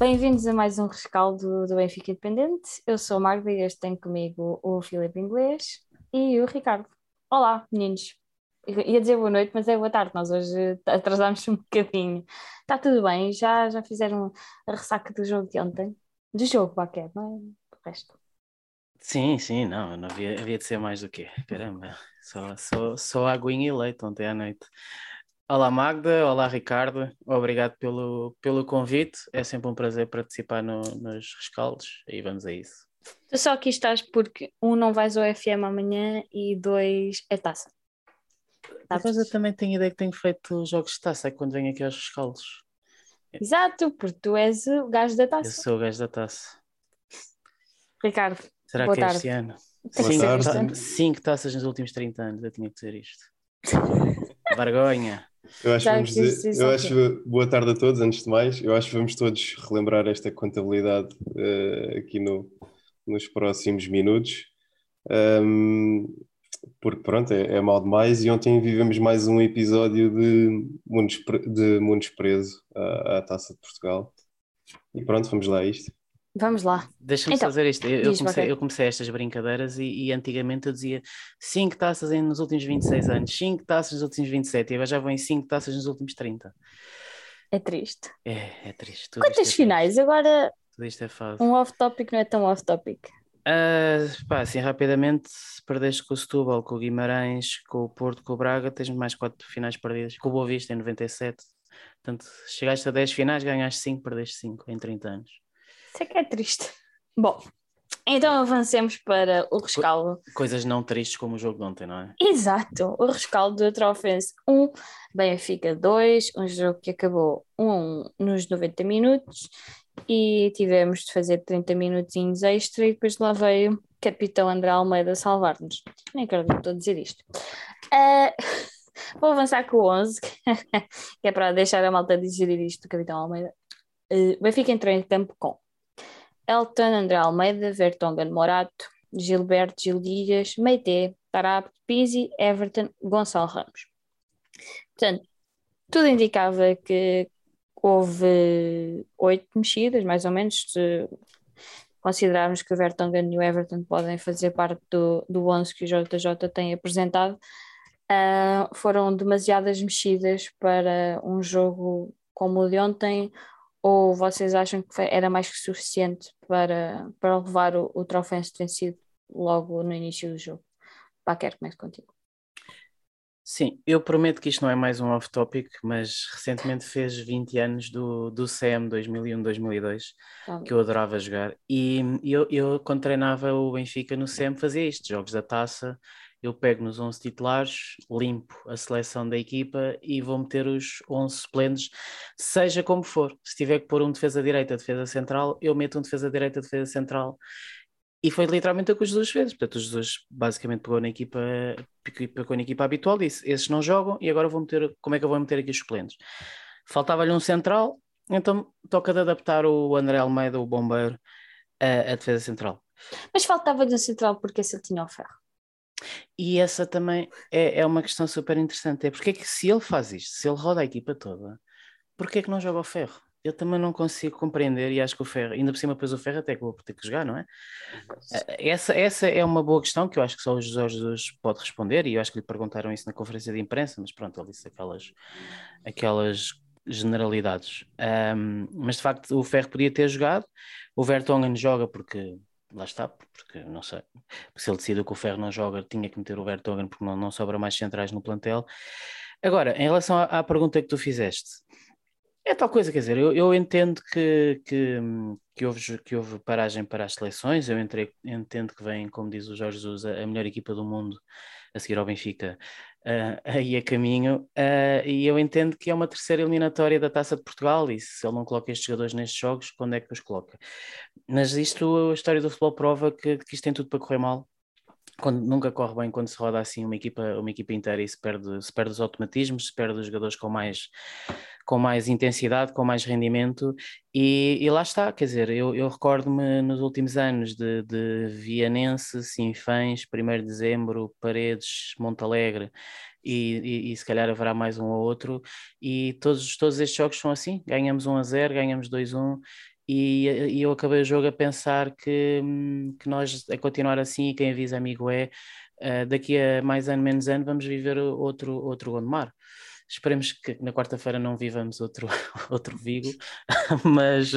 Bem-vindos a mais um rescaldo do Benfica Independente. Eu sou a Magda e este tem comigo o Filipe Inglês e o Ricardo. Olá, meninos. Ia dizer boa noite, mas é boa tarde. Nós hoje atrasámos um bocadinho. Está tudo bem? Já, já fizeram a ressaca do jogo de ontem? Do jogo, Baquer, não é? Resto. Sim, sim, não, não havia, havia de ser mais do que. Caramba, só, só, só aguinha e leite ontem à noite. Olá Magda, olá Ricardo, obrigado pelo, pelo convite. É sempre um prazer participar no, nos rescaldos e vamos a isso. Tu só aqui estás porque um não vais ao FM amanhã e dois é taça. Mas eu também tenho ideia que tenho feito jogos de taça quando venho aqui aos rescaldos. Exato, porque tu és o gajo da taça. Eu sou o gajo da taça. Ricardo, Será boa que é tarde. este ano? Cinco, ta- cinco taças nos últimos 30 anos, eu tinha que dizer isto. Vergonha. Eu acho, vamos dizer, eu acho boa tarde a todos, antes de mais. Eu acho que vamos todos relembrar esta contabilidade eh, aqui no, nos próximos minutos. Ahm, porque pronto, é, é mal demais e ontem vivemos mais um episódio de Mundos, Pre- de Mundos Preso à, à Taça de Portugal. E pronto, vamos lá a isto. Vamos lá. Deixa-me Então, fazer isto. Eu, eu comecei, eu comecei estas brincadeiras e, e antigamente eu dizia 5 taças nos últimos 26 anos, 5 taças nos últimos 27 e agora já vão em 5 taças nos últimos 30. É triste. É, é triste. Tudo Quantas isto é finais? Agora triste, Tudo isto é fácil. um off-topic não é tão off-topic. Ah, pá, assim, rapidamente, se perdeste com o Setúbal, com o Guimarães, com o Porto, com o Braga, tens mais 4 finais perdidas. Com o Boa Vista em 97. Portanto, chegaste a 10 finais, ganhaste 5, perdeste 5 em 30 anos. Isso é que é triste. Bom, então avancemos para o rescaldo. Coisas não tristes como o jogo de ontem, não é? Exato, o rescaldo do Trofense 1, Benfica 2, um jogo que acabou 1 a 1 nos 90 minutos e tivemos de fazer 30 minutinhos extra e depois lá veio o capitão André Almeida salvar-nos. Nem acredito que estou a dizer isto. Ah, vou avançar com o 11, que é para deixar a malta digerir isto do capitão Almeida. Uh, Benfica entrou em campo com Elton, André Almeida, Vertonghen Morato, Gilberto Gil Dias, Meite, Tarap, Pizzi, Everton, Gonçalo Ramos. Portanto, tudo indicava que houve oito mexidas, mais ou menos, se considerarmos que o Vertonghen e o Everton podem fazer parte do, do 11 que o JJ tem apresentado, ah, foram demasiadas mexidas para um jogo como o de ontem, ou vocês acham que era mais que suficiente para, para levar o, o Trofense vencido logo no início do jogo? Pá, quero começar contigo. Sim, eu prometo que isto não é mais um off-topic, mas recentemente fez 20 anos do, do CM 2001-2002, Então, que eu adorava jogar, e eu, eu quando treinava o Benfica no CM fazia isto, jogos da taça, eu pego nos 11 titulares, limpo a seleção da equipa e vou meter os 11 suplentes, seja como for. Se tiver que pôr um defesa direita, defesa central, eu meto um defesa direita, defesa central. E foi literalmente o que o Jesus fez. Portanto, o Jesus basicamente pegou na equipa, pegou na equipa habitual, disse: esses não jogam e agora vou meter, como é que eu vou meter aqui os suplentes? Faltava-lhe um central, então toca de adaptar o André Almeida, o bombeiro, a defesa central. Mas faltava-lhe um central porque esse ele tinha o ferro. E essa também é, é uma questão super interessante. É porque é que se ele faz isto, se ele roda a equipa toda, porque é que não joga o ferro? Eu também não consigo compreender e acho que o ferro, ainda por cima depois o ferro até que vou ter que jogar, não é? Essa, essa é uma boa questão que eu acho que só o José Jesus pode responder e eu acho que lhe perguntaram isso na conferência de imprensa, mas pronto, ele disse aquelas, aquelas generalidades. Ahm, mas de facto o ferro podia ter jogado, o Vertonghen joga porque lá está, porque não sei, se ele decidiu que o Ferro não joga, tinha que meter o Vertonghen porque não, não sobra mais centrais no plantel. Agora, em relação à, à pergunta que tu fizeste, é tal coisa, quer dizer, eu, eu entendo que, que, que, houve, que houve paragem para as seleções, eu entrei, entendo que vem, como diz o Jorge Jesus, a, a melhor equipa do mundo a seguir ao Benfica, uh, aí a caminho, uh, e eu entendo que é uma terceira eliminatória da Taça de Portugal, e se ele não coloca estes jogadores nestes jogos, quando é que os coloca? Mas isto, a história do futebol prova que, que isto tem tudo para correr mal, quando nunca corre bem quando se roda assim uma equipa, uma equipa inteira e se perde, se perde os automatismos, se perde os jogadores com mais, com mais intensidade, com mais rendimento, e, e lá está, quer dizer, eu, eu recordo-me nos últimos anos de, de Vianense, Sinfãs, 1 de Dezembro, Paredes, Montalegre, e, e, e, se calhar haverá mais um ou outro, e todos, todos estes jogos são assim, ganhamos 1 a 0, ganhamos 2 a 1, e, e eu acabei o jogo a pensar que, hum, que nós, a continuar assim, e quem avisa amigo é, uh, daqui a mais ano, menos ano, vamos viver outro, outro Gondomar. Esperemos que na quarta-feira não vivamos outro, outro Vigo, mas,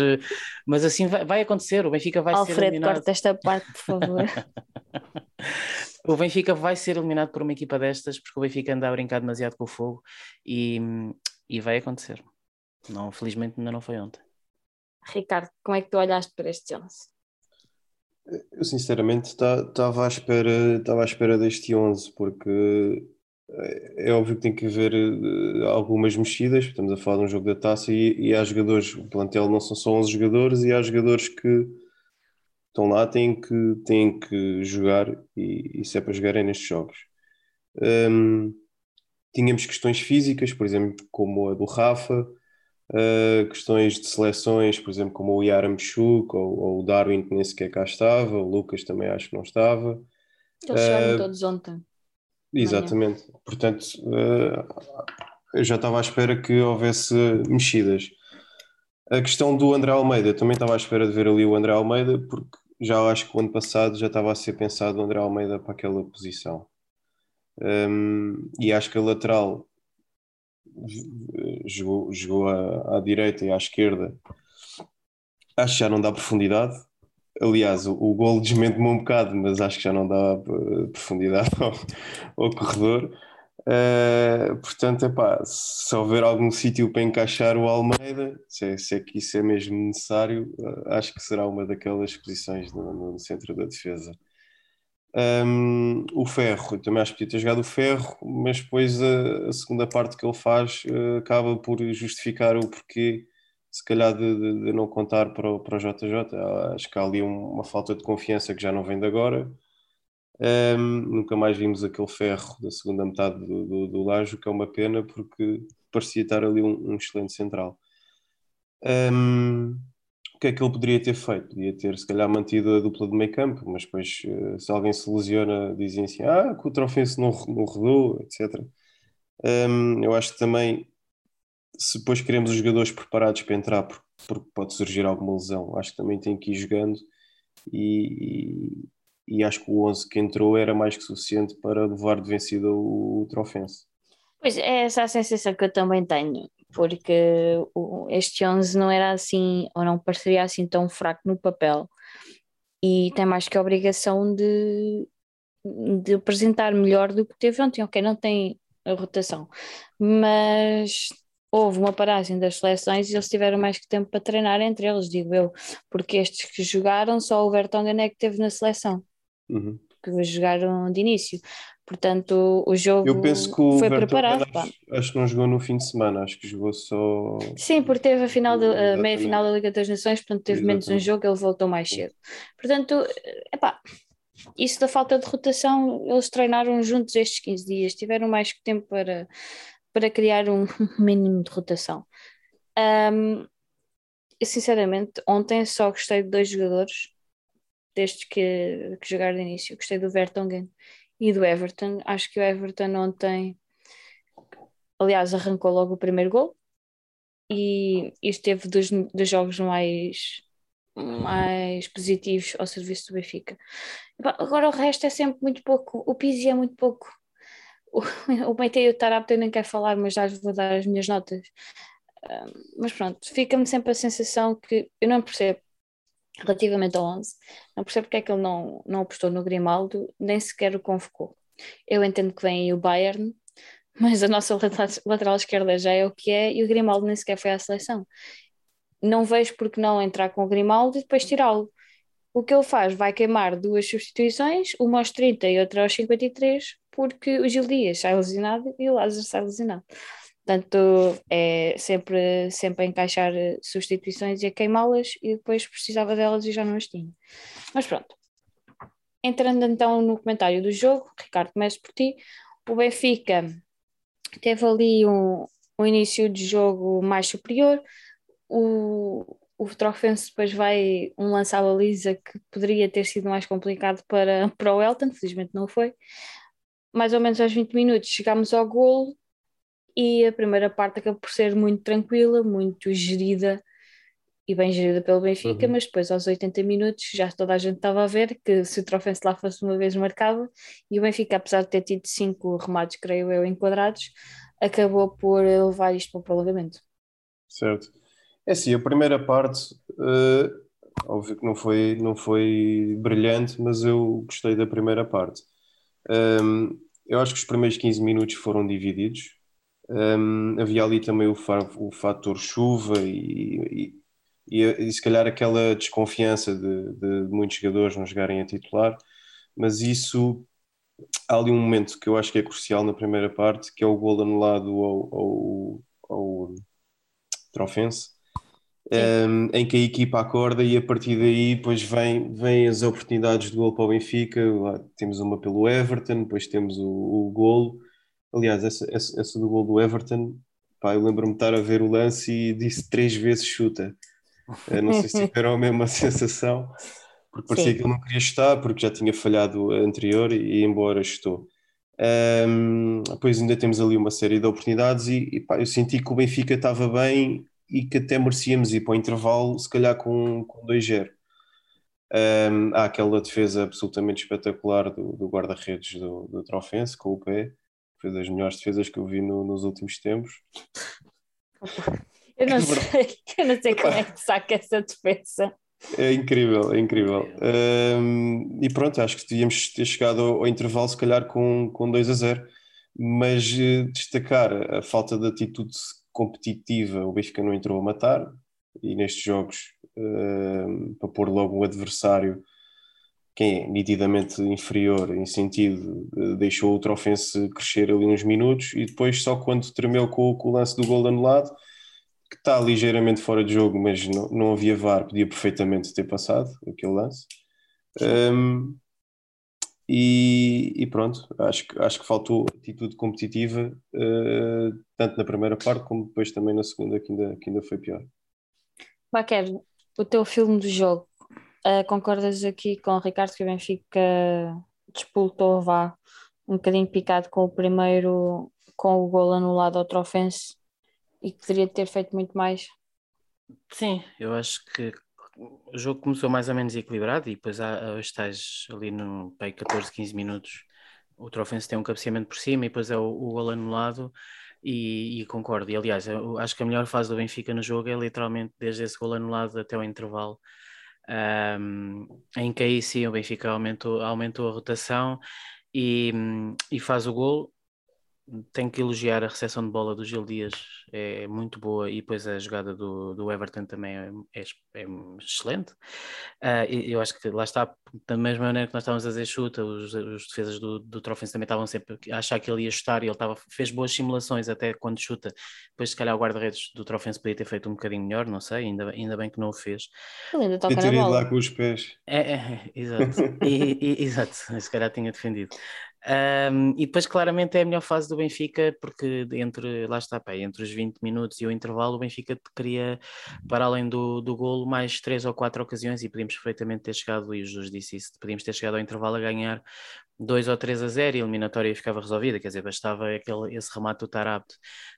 mas assim vai, vai acontecer. O Benfica vai Alfredo, ser eliminado. corta esta parte, por favor. o Benfica vai ser eliminado por uma equipa destas, porque o Benfica anda a brincar demasiado com o fogo e, e vai acontecer. Não, felizmente ainda não foi ontem. Ricardo, como é que tu olhaste para este 11? Eu sinceramente estava à espera, estava à espera deste 11, porque é, é óbvio que tem que haver uh, algumas mexidas, estamos a falar de um jogo da taça e, e há jogadores, o plantel não são só 11 jogadores e há jogadores que estão lá, têm que, têm que jogar e, e se é para jogarem nestes jogos. Um, tínhamos questões físicas, por exemplo, como a do Rafa, Uh, questões de seleções, por exemplo, como o Yaramchuk ou, ou o Darwin, que nem sequer cá estava, o Lucas também acho que não estava. Eles chegaram uh, todos ontem. Exatamente. Manhã. Portanto, uh, eu já estava à espera que houvesse mexidas. A questão do André Almeida, também estava à espera de ver ali o André Almeida, porque já acho que o ano passado já estava a ser pensado o André Almeida para aquela posição. Um, e acho que a lateral jogou, jogou à, à, direita e à esquerda, acho que já não dá profundidade. Aliás, o, o gol desmente-me um bocado, mas acho que já não dá eh, profundidade ao, ao corredor. Uh, portanto, epá, se houver algum sítio para encaixar o Almeida, se é, se é, que isso é mesmo necessário, uh, acho que será uma daquelas posições no, no centro da defesa. Um, o Ferro, também acho que podia ter jogado o Ferro, mas depois a, a segunda parte que ele faz uh, acaba por justificar o porquê, se calhar, de, de, de não contar para o, para o JJ. Acho que há ali um, uma falta de confiança que já não vem de agora. Um, nunca mais vimos aquele Ferro da segunda metade do, do, do Lajo, que é uma pena porque parecia estar ali um, um excelente central. Um, que é que ele poderia ter feito? Podia ter, se calhar, mantido a dupla de meio campo, mas depois, eh, se alguém se lesiona, dizem assim: ah, que o Trofense não, não rodou, etc. Eu acho que também, se depois queremos os jogadores preparados para entrar, porque, pode surgir alguma lesão, acho que também tem que ir jogando. E, e, e, acho que o 11 que entrou era mais que suficiente para levar de vencida o, o Trofense. Pois é, essa a sensação que eu também tenho porque este 11 não era assim, ou não pareceria assim tão fraco no papel, e tem mais que a obrigação de, de apresentar melhor do que teve ontem. Ok, não tem a rotação, mas houve uma paragem das seleções e eles tiveram mais que tempo para treinar entre eles, digo eu, porque estes que jogaram, só o Vertonghen é que teve na seleção. Uhum. Que jogaram de início. Portanto, o jogo Eu penso que o foi Vertonghen preparado. Acho, acho, que não jogou no fim de semana, acho que jogou só. Sim, porque teve a, final de, a meia final da Liga das Nações, portanto teve Exatamente. menos um jogo, ele voltou mais cedo. Portanto, epá, isso da falta de rotação, eles treinaram juntos estes 15 dias, tiveram mais que tempo para, para criar um mínimo de rotação. Um, sinceramente, ontem só gostei de dois jogadores, desde que, que jogaram de início. Gostei do Vertonghen e do Everton. Acho que o Everton ontem, aliás, arrancou logo o primeiro gol e esteve dos, dos jogos mais, mais positivos ao serviço do Benfica. Agora o resto é sempre muito pouco, o Pizzi é muito pouco. O, o Meite e o Tarapte eu nem quero falar, mas já vou dar as minhas notas. mas pronto, fica-me sempre a sensação que eu não percebo relativamente ao 11, não percebo porque é que ele não, não apostou no Grimaldo, nem sequer o convocou. Eu entendo que vem aí o Bayern, mas a nossa lateral esquerda já é o que é e o Grimaldo nem sequer foi à seleção. Não vejo porque não entrar com o Grimaldo e depois tirá-lo. O que ele faz vai queimar duas substituições, uma aos 30 e outra aos 53, porque o Gil Dias sai lesionado e o Lázaro sai lesionado. Portanto, é sempre, sempre a encaixar substituições e a queimá-las e depois precisava delas e já não as tinha. Mas pronto. Entrando então no comentário do jogo, Ricardo, começo por ti. O Benfica teve ali um, um início de jogo mais superior. O, o Trofense depois vai um lance à baliza que poderia ter sido mais complicado para, para o Elton, felizmente não foi. Mais ou menos aos 20 minutos chegámos ao golo e a primeira parte acaba por ser muito tranquila, muito gerida e bem gerida pelo Benfica, Uhum. mas depois aos 80 minutos já toda a gente estava a ver que se o Trofense lá fosse uma vez marcava e o Benfica, apesar de ter tido cinco remates, creio eu, enquadrados, acabou por levar isto para o prolongamento. Certo. É assim, a primeira parte, eh, óbvio que não foi, não foi brilhante, mas eu gostei da primeira parte. Ahm, eu acho que os primeiros 15 minutos foram divididos. Ahm, havia ali também o, o fator chuva e, e, e, e se calhar aquela desconfiança de, de muitos jogadores não jogarem a titular, mas isso há ali um momento que eu acho que é crucial na primeira parte, que é o gol anulado ao, ao, ao Trofense, um, em que a equipa acorda e a partir daí depois vem, vem as oportunidades de gol para o Benfica. Lá temos uma pelo Everton, depois temos o, o golo. Aliás, essa, essa, essa do gol do Everton, pá, eu lembro-me de estar a ver o lance e disse três vezes chuta. Eu não sei se tiveram a mesma sensação, porque parecia Sim. que ele não queria estar, porque já tinha falhado a anterior e, embora estou. Um, depois ainda temos ali uma série de oportunidades e, e pá, eu senti que o Benfica estava bem e que até merecíamos ir para o intervalo, se calhar com, com 2-0. Um, há aquela defesa absolutamente espetacular do, do guarda-redes do, do Trofense, com o pé, foi das melhores defesas que eu vi no- nos últimos tempos. Eu não sei, eu não sei como é que saca essa defesa. É incrível, é incrível. Um, e pronto, acho que devíamos ter chegado ao, ao intervalo, se calhar, com, com 2 a 0. Mas eh, destacar a falta de atitude competitiva, o Benfica não entrou a matar, e nestes jogos, um, para pôr logo um adversário que é nitidamente inferior em sentido, eh, deixou o Trofense crescer ali uns minutos, e depois, só quando tremeu com, o- com o lance do gol anulado, que está ligeiramente fora de jogo, mas não, não havia VAR, podia perfeitamente ter passado aquele lance. Um, e, e pronto, acho que, acho que faltou atitude competitiva, eh, tanto na primeira parte como depois também na segunda, que ainda, que ainda foi pior. Baquer, o teu filme do jogo, ah, concordas aqui com o Ricardo que o Benfica despoltou vá um bocadinho picado com o primeiro, com o gol anulado ao Trofense e que poderia ter feito muito mais? Sim, eu acho que o jogo começou mais ou menos equilibrado e depois há, tais ali no pai, 14, 15 minutos o Trofense tem um cabeceamento por cima e depois é o, o gol anulado e, e concordo. E aliás, acho que a melhor fase do Benfica no jogo é literalmente desde esse gol anulado até o intervalo, um, em que aí sim o Benfica aumentou, aumentou a rotação e, e faz o gol. Tenho que elogiar a recepção de bola do Gil Dias, é muito boa, e depois a jogada do, do Everton também é, é, é excelente. Uh, eu acho que lá está, da mesma maneira que nós estávamos a dizer chuta, os, os defesas do, do Trofense também estavam sempre a achar que ele ia chutar e ele estava, fez boas simulações até quando chuta. Depois, se calhar, o guarda-redes do Trofense podia ter feito um bocadinho melhor, não sei, ainda, ainda bem que não o fez. Ele ainda toca na bola. lá com os pés. É, é, é, exato, e, e- exato, se calhar tinha defendido. Um, e depois, claramente, é a melhor fase do Benfica, porque entre, lá está, pá, entre os 20 minutos e o intervalo, o Benfica queria, para além do, do golo, mais três ou quatro ocasiões, e podíamos perfeitamente ter chegado, e o Jesus disse isso, podíamos ter chegado ao intervalo a ganhar 2 ou 3 a 0 e a eliminatória ficava resolvida, quer dizer, bastava aquele, esse remate do Tarapte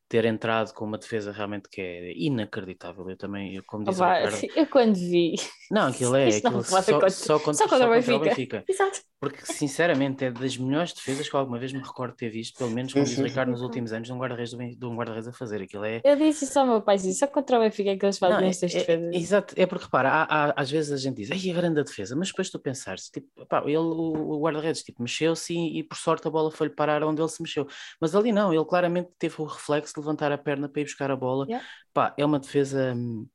ter entrado com uma defesa realmente que é inacreditável. Eu também, eu, como diz o Opa, Ricardo, eu quando vi. não, aquilo é, aquilo só, acontecer. só contra, Só contra o Benfica. Exato. porque, sinceramente, é das melhores defesas que alguma vez me recordo de ter visto, pelo menos, como diz o Ricardo, nos últimos anos, de um guarda-redes de um guarda-redes a fazer. Aquilo é. Eu disse isso ao meu pai, disse, só contra o Benfica é que eles fazem Não, é- estas é- defesas. exato, é porque repara, há- há- às vezes a gente diz, ai, a grande defesa, mas depois tu pensares, tipo, pá, ele, o, o guarda-redes, tipo, mexeu-se e, e por sorte a bola foi-lhe parar onde ele se mexeu. Mas ali não, ele claramente teve o reflexo de levantar a perna para ir buscar a bola. Yeah. Pá, é uma defesa hum,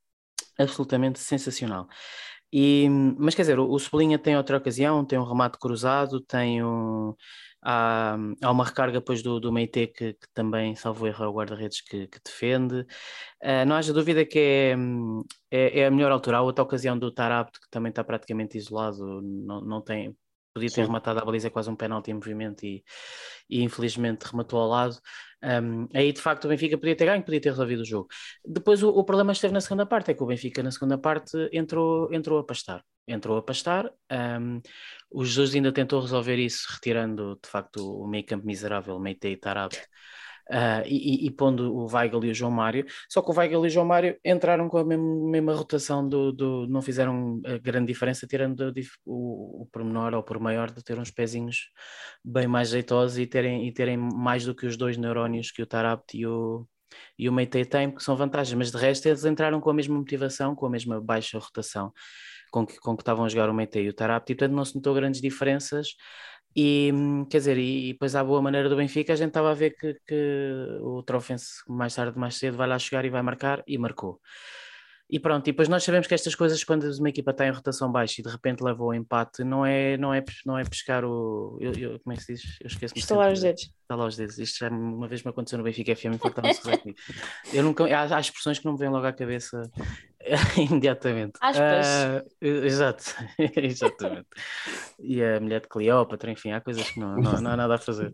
absolutamente sensacional. E, mas quer dizer, o, o Cebolinha tem outra ocasião, tem um remate cruzado, tem um, há, há uma recarga depois do, do Meite que, que também, salvo erro, é o guarda-redes que, que defende. Ah, não haja dúvida que é, hum, é, é a melhor altura. Há outra ocasião do Tarapto, que também está praticamente isolado, não, não tem, podia ter Sim. rematado a baliza é quase um penalti em movimento e, e infelizmente rematou ao lado. Um, aí de facto o Benfica podia ter ganho, podia ter resolvido o jogo. Depois o, o problema esteve na segunda parte, é que o Benfica na segunda parte entrou, entrou a pastar. Entrou a pastar. Um, o Jesus ainda tentou resolver isso, retirando de facto o meio campo miserável, Meite e Tarab. Uh, e, e, pondo o Weigl e o João Mário, só que o Weigl e o João Mário entraram com a mesma, mesma rotação do, do, não fizeram grande diferença, tirando o, o pormenor ou por maior de ter uns pezinhos bem mais jeitosos e terem, e terem mais do que os dois neurónios que o Tarabt e o, e o Meitei têm, que são vantagens, mas de resto eles entraram com a mesma motivação, com a mesma baixa rotação com que, com que estavam a jogar o Meitei e o Tarabt, e portanto não se notou grandes diferenças e quer dizer, e, e depois à boa maneira do Benfica, a gente estava a ver que, que o Trofense mais tarde, mais cedo, vai lá chegar e vai marcar, e marcou. E pronto, e depois nós sabemos que estas coisas, quando uma equipa está em rotação baixa e de repente leva o empate, não é, não é, não é pescar o. Eu, eu, como é que se diz? Eu esqueço-me. Estalar os dedos. Estalar os dedos. Isto já uma vez me aconteceu no Benfica FM, importava-se Eu nunca. Há, há expressões que não me vêm logo à cabeça imediatamente. Aspas. Uh, exato, exatamente. E a mulher de Cleópatra, enfim, há coisas que não, não, não há nada a fazer.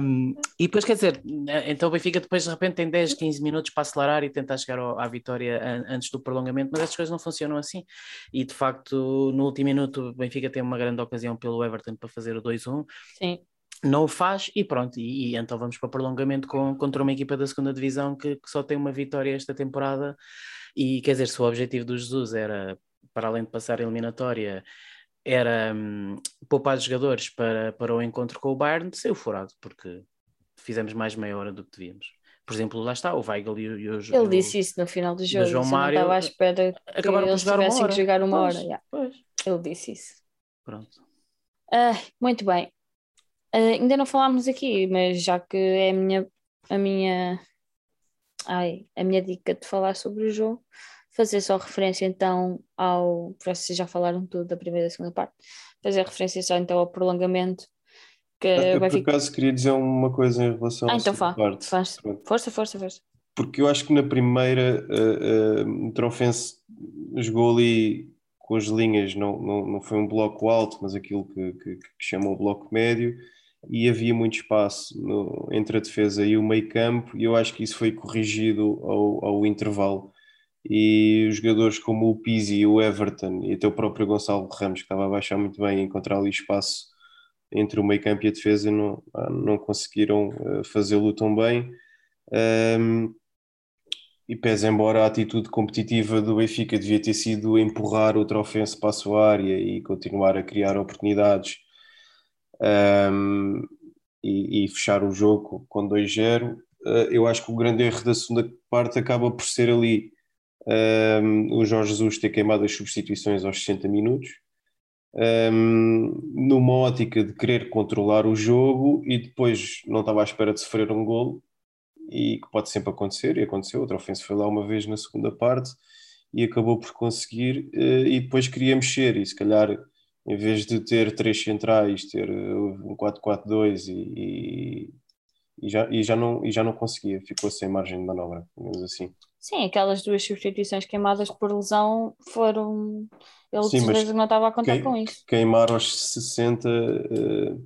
Um, e depois, quer dizer, então o Benfica depois de repente tem 10, 15 minutos para acelerar e tentar chegar ao, à vitória antes do prolongamento, mas essas coisas não funcionam assim. E de facto, no último minuto, o Benfica tem uma grande ocasião pelo Everton para fazer o 2-1. Sim não o faz e pronto, e, e, então vamos para o prolongamento com, contra uma equipa da segunda divisão que, que, só tem uma vitória esta temporada e quer dizer, se o objetivo do Jesus era, para além de passar a eliminatória, era hum, poupar os jogadores para, para o encontro com o Bayern, saiu furado, porque fizemos mais meia hora do que devíamos. Por exemplo, lá está, o Weigl e o, e o Ele disse isso no final do jogo. João Mário, estava à espera que acabaram eles jogar tivessem que jogar uma pois, hora. Yeah. Pois. Ele disse isso. Pronto. Ah, muito bem. Ah, ainda não falámos aqui, mas já que é a minha, a minha ai, a minha dica de falar sobre o jogo, fazer só referência então ao. Vocês já falaram tudo da primeira e da segunda parte, fazer referência só então ao prolongamento. Que Eu, vai por ficar. acaso, queria dizer uma coisa em relação Ah, à então segunda fá, parte. faz. Força, força, força. Porque eu acho que na primeira uh, uh, Trofense jogou ali com as linhas, não, não, não foi um bloco alto, mas aquilo que, que, que chamam o bloco médio, e havia muito espaço no, entre a defesa e o meio campo, e eu acho que isso foi corrigido ao, ao intervalo. E os jogadores como o Pizzi o Everton, e até o próprio Gonçalo Ramos, que estava a baixar muito bem, encontrar ali espaço entre o meio campo e a defesa, não, não conseguiram uh, fazê-lo tão bem. Um, e pese embora a atitude competitiva do Benfica devia ter sido empurrar outra ofensa para a sua área e continuar a criar oportunidades um, e, e, fechar o jogo com 2-0, uh, eu acho que o grande erro da segunda parte acaba por ser ali um, o Jorge Jesus ter queimado as substituições aos 60 minutos, um, numa ótica de querer controlar o jogo e depois não estava à espera de sofrer um golo e que pode sempre acontecer, e aconteceu, outra ofensa foi lá uma vez na segunda parte e acabou por conseguir uh, e depois queria mexer e se calhar em vez de ter três centrais, ter um 4-4-2 e, e, já, e, já não, e já não conseguia, ficou sem margem de manobra, digamos assim. Sim, aquelas duas substituições queimadas por lesão foram. Ele Sim, de certeza não estava a contar quem- com isso. Queimar aos 60, eh,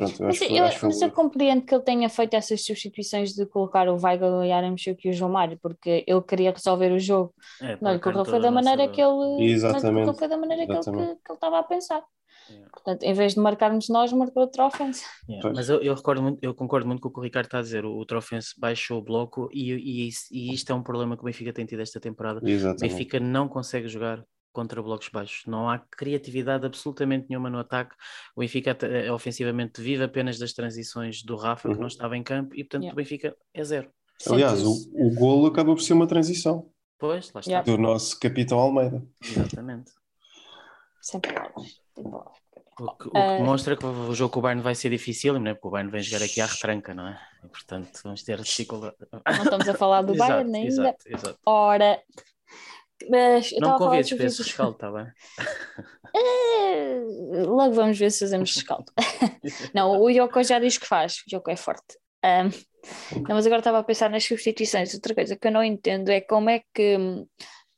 pronto, eu Mas acho, que- eu, acho que foi mas eu compreendo que ele tenha feito essas substituições de colocar o Weigl, o Yaramchuk e o João Mário, porque ele queria resolver o jogo. É, Não lhe correu foi da maneira nossa- que ele, Exatamente, correu foi da maneira que ele, que, estava a pensar. Yeah. Portanto, em vez de marcarmos nós, marcou outra ofensa. Yeah, Pois. Mas eu, eu recordo muito, eu concordo muito com o que o Ricardo está a dizer. O, o Trofense baixou o bloco e, e, e isto é um problema que o Benfica tem tido esta temporada. O Exatamente. Benfica não consegue jogar contra blocos baixos. Não há criatividade absolutamente nenhuma no ataque. O Benfica eh, ofensivamente vive apenas das transições do Rafa, que Uhum. não estava em campo, e portanto Yeah. o Benfica é zero. Aliás, o, o golo acaba por ser uma transição Pois, lá está. Yeah. do nosso capitão Almeida. Exatamente. Sem palavras. Sem palavras. O que, o que Ah. demonstra que o jogo com o Bayern vai ser difícil, não é? Porque o Bayern vem jogar aqui à retranca, não é? E, portanto, vamos ter dificuldade. Não estamos a falar do Exato, Bayern ainda. Exato, exato. Ora. Mas Não convides de para esse rescaldo, está bem? Eh, Logo vamos ver se fazemos rescaldo. Não, o Yoko já diz que faz, o Yoko é forte. Ahm, não, mas agora estava a pensar nas substituições. Outra coisa que eu não entendo é como é que hum,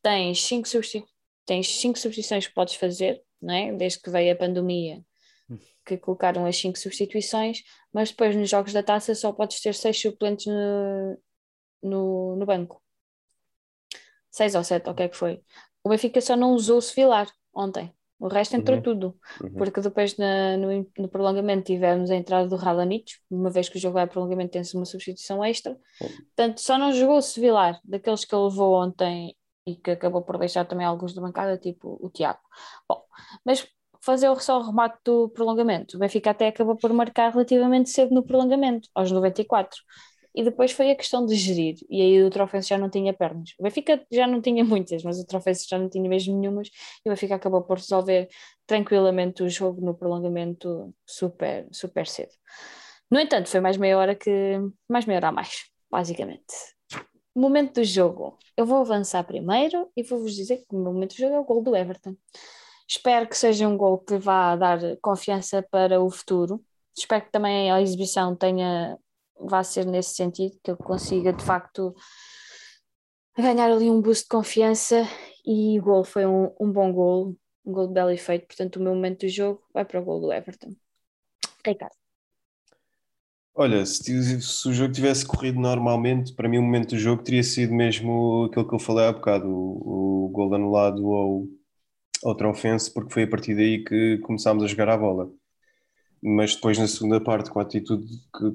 tens cinco, substitu tens cinco substituições que podes fazer, não é? desde que veio a pandemia, que colocaram as cinco substituições, mas depois nos jogos da taça só podes ter seis suplentes no, no, no banco. Seis ou sete, o que é que foi? O Benfica só não usou o Sevilar ontem. O resto entrou Uhum. tudo. Uhum. Porque depois na- no, no prolongamento tivemos a entrada do Radonich, uma vez que o jogo vai a prolongamento tem-se uma substituição extra. Portanto, só não jogou o Sevilar, daqueles que ele levou ontem e que acabou por deixar também alguns de bancada, tipo o Tiago. Bom, mas fazer só o remate do prolongamento. O Benfica até acabou por marcar relativamente cedo no prolongamento, aos 94. E depois foi a questão de gerir. E aí o Trofense já não tinha pernas. O Benfica já não tinha muitas, mas o Trofense já não tinha mesmo nenhumas. E o Benfica acabou por resolver tranquilamente o jogo no prolongamento super, super cedo. No entanto, foi mais meia hora que. mais meia hora a mais, basicamente. Momento do jogo. Eu vou avançar primeiro e vou-vos dizer que o meu momento do jogo é o gol do Everton. Espero que seja um gol que vá dar confiança para o futuro. Espero que também a exibição tenha, vá ser nesse sentido, que eu consiga de facto ganhar ali um boost de confiança e o gol foi um, um bom gol, um gol de belo efeito. Portanto, o meu momento do jogo vai para o gol do Everton. Ricardo. Olha, se, se o jogo tivesse corrido normalmente, para mim o momento do jogo teria sido mesmo aquilo que eu falei há bocado, o, o gol anulado ao, ao Trofense, porque foi a partir daí que começámos a jogar a bola. Mas depois na segunda parte, com a atitude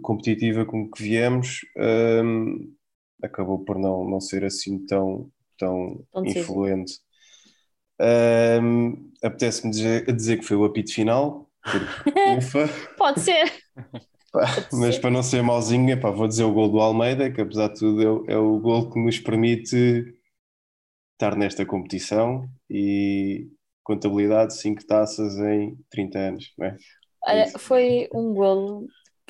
competitiva com que viemos, hum, acabou por não, não ser assim tão, tão influente. Hum, Apetece-me dizer, dizer que foi o apito final, porque ufa. Pode ser. Pá, Pode mas ser. para não ser mauzinho, vou dizer o gol do Almeida, que apesar de tudo é, o- é o gol que nos permite estar nesta competição e contabilidade 5 taças em 30 anos, não é? Isso. foi um golo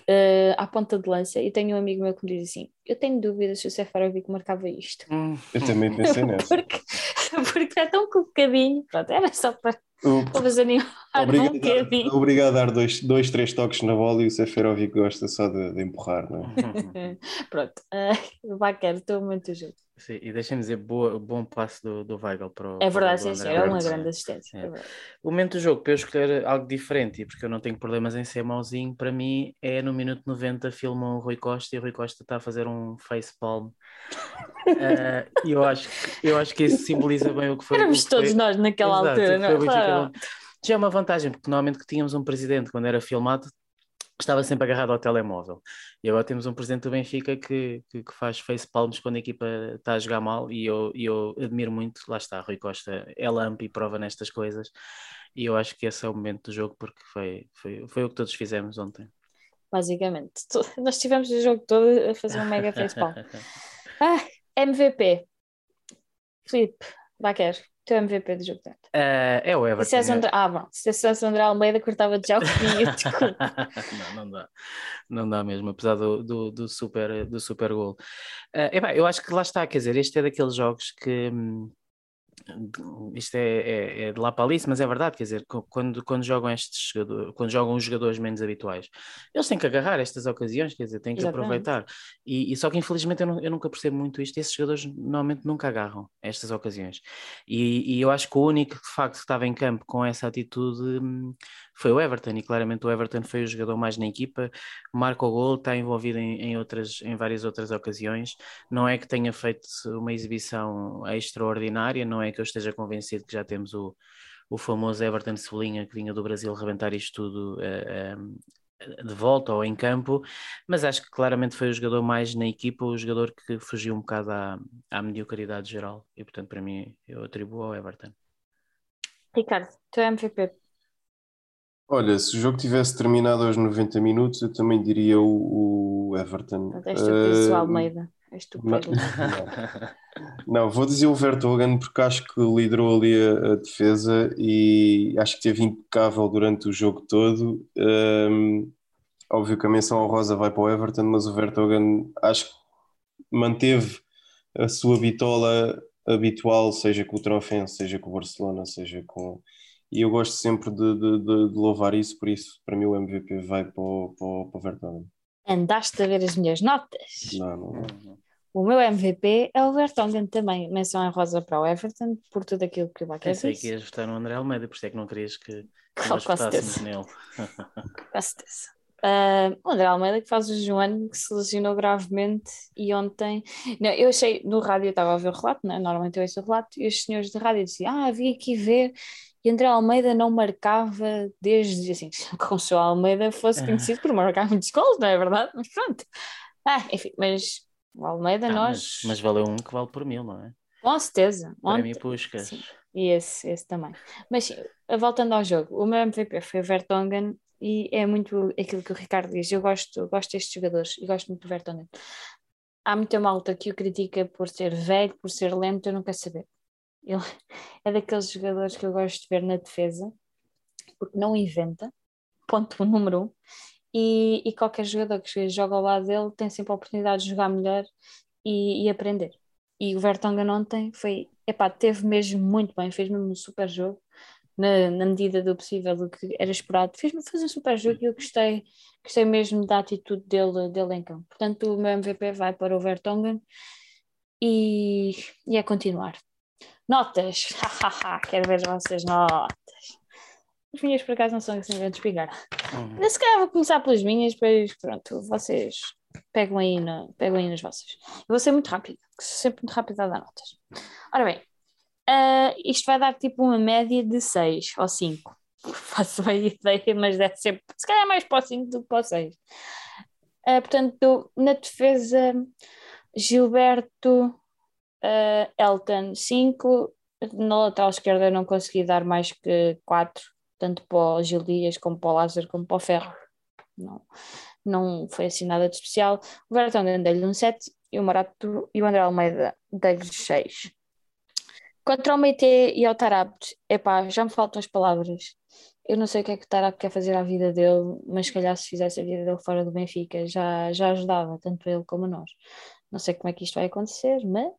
eh, à ponta de lança e tenho um amigo meu que me diz assim: Eu tenho dúvidas se o Seferovic marcava isto. Hum, Eu também pensei nessa. porque, porque é tão com um bocadinho. Pronto, era só para, O- vos animar um Obrigado, a bocadinho. dar, obrigado a dar dois, dois, três toques na bola e o Seferovic gosta só de, de empurrar, não é? Pronto, uh, Baquer, estou muito jogo. Sim, e deixem-me dizer, boa, bom passo do, do Weigl para o É verdade, sim, sim, é uma grande assistência. É. é. O momento do jogo, para eu escolher algo diferente, e porque eu não tenho problemas em ser mauzinho, para mim é no minuto 90 filmam o Rui Costa e o Rui Costa está a fazer um face palm. Eh, E eu, acho, que- eu acho que isso simboliza bem o que foi. Éramos todos nós naquela Exato, altura, não é? de- Já é uma vantagem, porque normalmente que tínhamos um presidente quando era filmado estava sempre agarrado ao telemóvel. E agora temos um presidente do Benfica que, que, que faz face palms quando a equipa está a jogar mal e eu, eu admiro muito, lá está, Rui Costa é lamp e prova nestas coisas. E eu acho que esse é o momento do jogo porque foi, foi, foi o que todos fizemos ontem. Basicamente. Nós tivemos o jogo todo a fazer um mega facepalm. Ah, MVP. Filipe, Baquer, teu MVP do jogo tanto. Eh, é o Se Everton. dissesse é- André, ah, bom, se dissesse André Almeida, cortava de já o caminho, desculpa. não, não dá. Não dá mesmo, apesar do, do, do super, do super gol. Eh, epá, eu acho que lá está, quer dizer, este é daqueles jogos que. Isto é, é, é de lá para ali, mas é verdade, quer dizer, quando, quando jogam estes jogadores, quando jogam os jogadores menos habituais, eles têm que agarrar estas ocasiões, quer dizer, têm que Exatamente. aproveitar. E, e só que infelizmente eu, não- eu nunca percebo muito isto, esses jogadores normalmente nunca agarram estas ocasiões. E, e eu acho que o único que de facto estava em campo com essa atitude hum, foi o Everton, e claramente o Everton foi o jogador mais na equipa, marca o gol, está envolvido em, em, outras, em várias outras ocasiões. Não é que tenha feito uma exibição extraordinária, não é que eu esteja convencido que já temos o, o famoso Everton Cebolinha que vinha do Brasil rebentar isto tudo eh, de volta ou em campo, mas acho que claramente foi o jogador mais na equipa, o jogador que fugiu um bocado à, à mediocridade geral, e portanto para mim eu atribuo ao Everton. Ricardo, teu MVP. Olha, se o jogo tivesse terminado aos 90 minutos, eu também diria o, o Everton. Portanto, És tu Ah, Almeida. És tu não-. Não, vou dizer o Vertonghen porque acho que liderou ali a, a defesa e acho que esteve impecável durante o jogo todo. Hum, óbvio que a menção honrosa vai para o Everton, mas o Vertonghen acho que manteve a sua bitola habitual, seja com o Trofense, seja com o Barcelona, seja com. E eu gosto sempre de, de- de- de louvar isso, por isso, para mim, o MVP vai para o, para o, para o Vertonghen. Andaste a ver as minhas notas. Não, não, não. O meu MVP é o Vertonghen também. Menção em rosa para o Everton, por tudo aquilo que o Baquer Pensei que disse. ias votar no André Almeida, por isso é que não querias que que Com nós votássemos nele. Com certeza. Ah, o André Almeida que faz o João que se lesionou gravemente e ontem não, eu achei no rádio, eu estava a ver o relato, né? normalmente eu ouço o relato e os senhores de rádio diziam, ah, vim aqui ver e André Almeida não marcava desde assim, como se o Almeida fosse conhecido por marcar muitos gols, não é verdade? Mas pronto. Ah, enfim, mas o Almeida Ah, nós. mas, mas valeu um que vale por mil, não é? Com certeza. Prémio Puscas. sim. E esse, esse também. Mas voltando ao jogo, o meu MVP foi o Vertonghen e é muito aquilo que o Ricardo diz. Eu gosto, gosto destes jogadores e gosto muito do Vertonghen. Há muita malta que o critica por ser velho, por ser lento, eu não quero saber. Ele é daqueles jogadores que eu gosto de ver na defesa, porque não inventa, ponto número um, e, e qualquer jogador que joga ao lado dele tem sempre a oportunidade de jogar melhor e, e aprender. E o Vertonghen ontem foi, epá, teve mesmo muito bem, fez mesmo um super jogo, na, na medida do possível, do que era esperado. Fez-me fazer um super jogo e eu gostei, gostei mesmo da atitude dele, dele em campo. Portanto, o meu MVP vai para o Vertonghen e, e é continuar. Notas! Quero ver as vossas notas. As minhas, por acaso, não são assim grandes espigar. Hum. Eu se calhar vou começar pelas minhas, depois pronto, vocês pegam aí, na, pegam aí nas vossas. Eu vou ser muito rápida, que sou sempre muito rápida a dar notas. Ora bem, ah, isto vai dar tipo uma média de 6 ou 5. Faço bem ideia, mas deve ser se calhar mais para o 5 do que para o 6. Ah, portanto, na defesa, Gilberto, ah, Elton 5. Na lateral esquerda não consegui dar mais que 4, tanto para o Gil Dias como para o Lázaro como para o Ferro. Não, não foi assim nada de especial. O Vertonghen dei-lhe um 7 e o Marato e o André Almeida dei-lhe 6. Contra o Meite e ao Tarabt, epá, já me faltam as palavras. Eu não sei o que é que o Tarabt quer fazer à vida dele, mas se calhar se fizesse a vida dele fora do Benfica já, já ajudava, tanto ele como nós. Não sei como é que isto vai acontecer, mas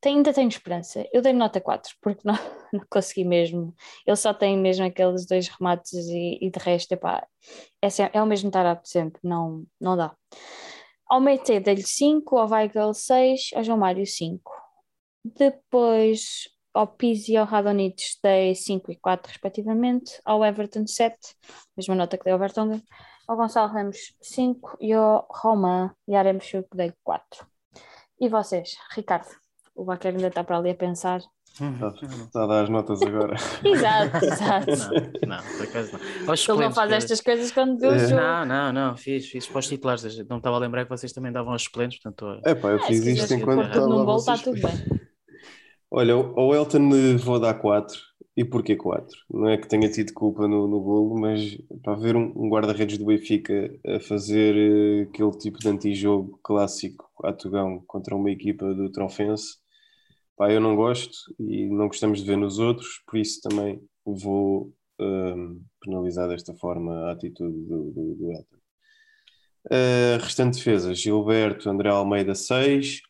tem- ainda tenho esperança. Eu dei nota 4, porque não, não consegui mesmo. Ele só tem mesmo aqueles dois remates e, e de resto, epá, é, é o mesmo Tarabt sempre, não, não dá. Ao Meite dei-lhe 5, ao Weigl 6, ao João Mário 5. Depois ao Pizzi e ao Radonich dei 5 e 4 respectivamente, ao Everton 7, mesma nota que dei ao Vertonghen, ao Gonçalo Ramos 5 e ao Roman Yaremchuk dei 4. E vocês, Ricardo? O Baquer ainda está para ali a pensar. Está a dar as notas agora. Exato, exato. Não, não, por acaso não. Aos Ele não faz que- estas coisas quando vê o É. jogo. Não, não, não, fiz, fiz para os titulares. Não estava a lembrar que vocês também davam aos suplentes, portanto. É pá, eu Ah, fiz isto enquanto estava num bolo, está tudo bem. Olha, ao Elton eh, vou dar 4. E porquê 4? Não é que tenha tido culpa no, no golo, mas para ver um, um guarda-redes do Benfica a fazer eh, aquele tipo de antijogo clássico a Tugão contra uma equipa do Trofense, pá, eu não gosto e não gostamos de ver nos outros, por isso também vou ehm, penalizar desta forma a atitude do, do, do Elton. Uh, restante defesa, Gilberto, André Almeida 6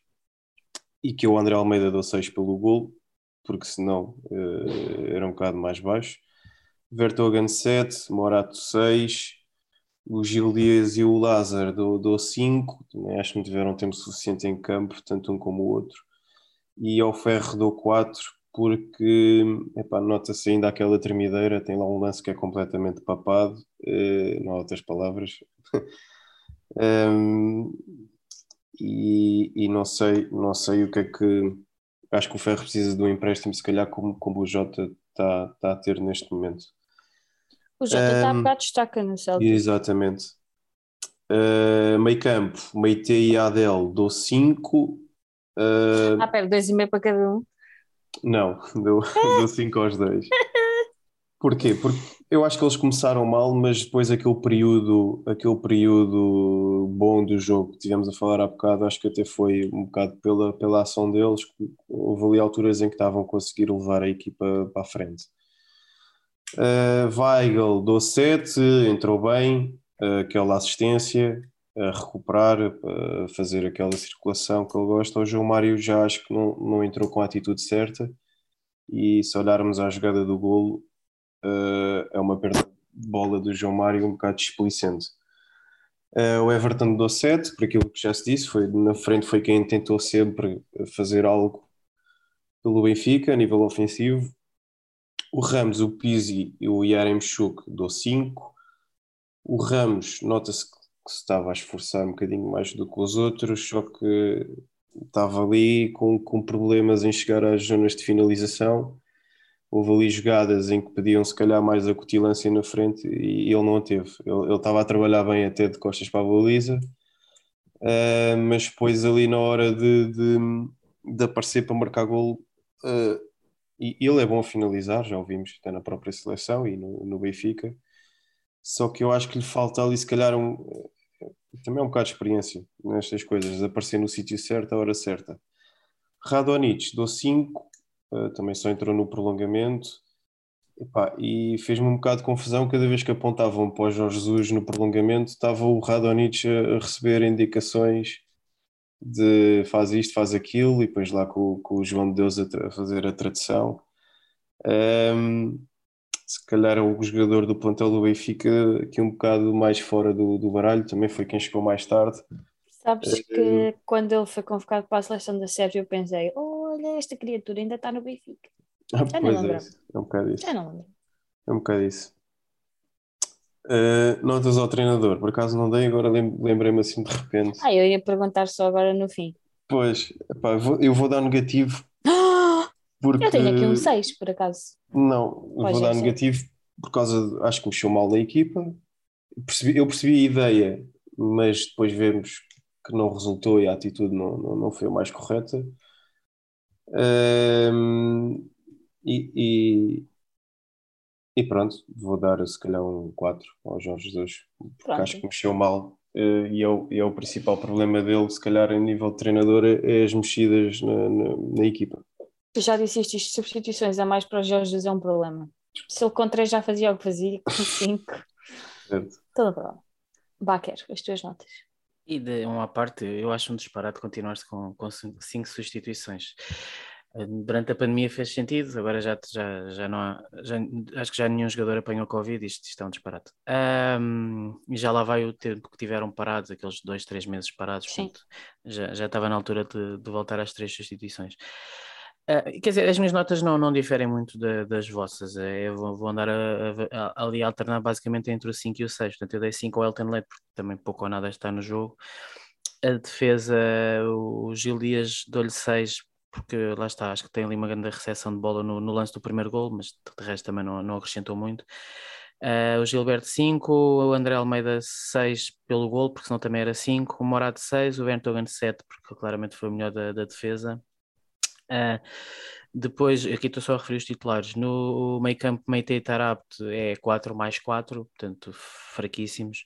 e que o André Almeida deu 6 pelo golo, porque senão uh, era um bocado mais baixo. Vertogen 7, Morato 6, o Gil Dias e o Lázaro dou, dou 5, também acho que não tiveram tempo suficiente em campo, tanto um como o outro. E ao Ferro dou 4, porque nota-se ainda aquela tremideira, tem lá um lance que é completamente papado, uh, não há outras palavras. Um, e, e não sei não sei o que é que acho que o Ferro precisa de um empréstimo se calhar como, como o Jota está tá a ter neste momento O Jota está a Um, bocado destaca no Celtic. exatamente uh, meio campo Meite e Adel dou 5 uh, Ah, pera, dois e meio para cada um. não dou 5 aos dois Porquê? Porque eu acho que eles começaram mal, mas depois aquele período, aquele período bom do jogo que tivemos a falar há bocado, acho que até foi um bocado pela, pela ação deles. Houve ali alturas em que estavam a conseguir levar a equipa para a frente. Uh, Weigl dou 7, entrou bem, uh, aquela assistência, a recuperar, a fazer aquela circulação que ele gosta. O João Mário já acho que não, não entrou com a atitude certa. E se olharmos à jogada do golo, Uh, é uma perda de bola do João Mário um bocado displicente. Uh, o Everton deu 7, por aquilo que já se disse, foi, na frente foi quem tentou sempre fazer algo pelo Benfica a nível ofensivo. O Ramos, o Pizzi e o Yaremchuk deu 5. O Ramos, nota-se que se estava a esforçar um bocadinho mais do que os outros, só que estava ali com, com problemas em chegar às zonas de finalização. Houve ali jogadas em que pediam se calhar mais acutilância na frente e ele não a teve. Ele, estava a trabalhar bem até de costas para a baliza, uh, mas depois ali na hora de, de, de aparecer para marcar golo, uh, e ele é bom a finalizar, já ouvimos até na própria seleção e no, no Benfica, só que eu acho que lhe falta ali se calhar um, também é um bocado de experiência nestas coisas, aparecer no sítio certo, à hora certa. Radonich, dou 5, uh, também só entrou no prolongamento. Epá, e fez-me um bocado de confusão cada vez que apontavam para o Jorge Jesus no prolongamento, estava o Radonich a, receber indicações de faz isto, faz aquilo, e depois lá com, com o João de Deus a, a fazer a tradução. Um, se calhar o jogador do plantel do Benfica aqui um bocado mais fora do, do baralho, também foi quem chegou mais tarde. Sabes que quando ele foi convocado para a seleção da Sérvia eu pensei, olha, esta criatura ainda está no Benfica. Ah, Já pois é, é um bocado isso. Já não lembro. É um bocado isso. Uh, notas ao treinador, por acaso não dei, agora lembrei-me assim de repente. Ah, eu ia perguntar só agora no fim. Pois, epá, eu, vou, eu vou dar negativo. Porque... Eu tenho aqui um 6, por acaso. Não, eu vou dar negativo por causa, de, acho que mexeu mal na equipa. Percebi, eu percebi a ideia, mas depois vemos que não resultou e a atitude não, não, não foi a mais correta. Um, e, e, e, pronto, vou dar se calhar um 4 ao Jorge Jesus, porque pronto. acho que mexeu mal uh, e, é o, e é o principal problema dele, se calhar, em nível de treinador, é as mexidas na, na, na equipa. Tu já disseste isto, substituições a mais para o Jorge Jesus é um problema. Se ele com 3 já fazia o que fazia, com 5, todo problema. Baquer, as tuas notas. E de uma parte, eu acho um disparate continuar-se com, com cinco substituições. Eh, durante a pandemia fez sentido, agora já, já, já não há, já, acho que já nenhum jogador apanhou Covid, isto, isto é um disparate. Um, e já lá vai o tempo que tiveram parados, aqueles dois, três meses parados, portanto, já, já estava na altura de, de voltar às três substituições. Uh, quer dizer, as minhas notas não, não diferem muito de, das vossas. É, eu vou, vou andar a, a, ali a alternar basicamente entre o 5 e o 6. Portanto, eu dei 5 ao Elton Leite, porque também pouco ou nada está no jogo. A defesa, o Gil Dias, dou-lhe 6, porque lá está, acho que tem ali uma grande recepção de bola no, no lance do primeiro gol, mas de resto também não, não acrescentou muito. Uh, o Gilberto 5, o André Almeida 6 pelo gol, porque senão também era 5, o Morado 6, o Bertogan 7, porque claramente foi o melhor da, da defesa. Uh, depois, aqui estou só a referir os titulares. No meio campo, Meite e Tarabt é 4 mais 4, portanto, fraquíssimos.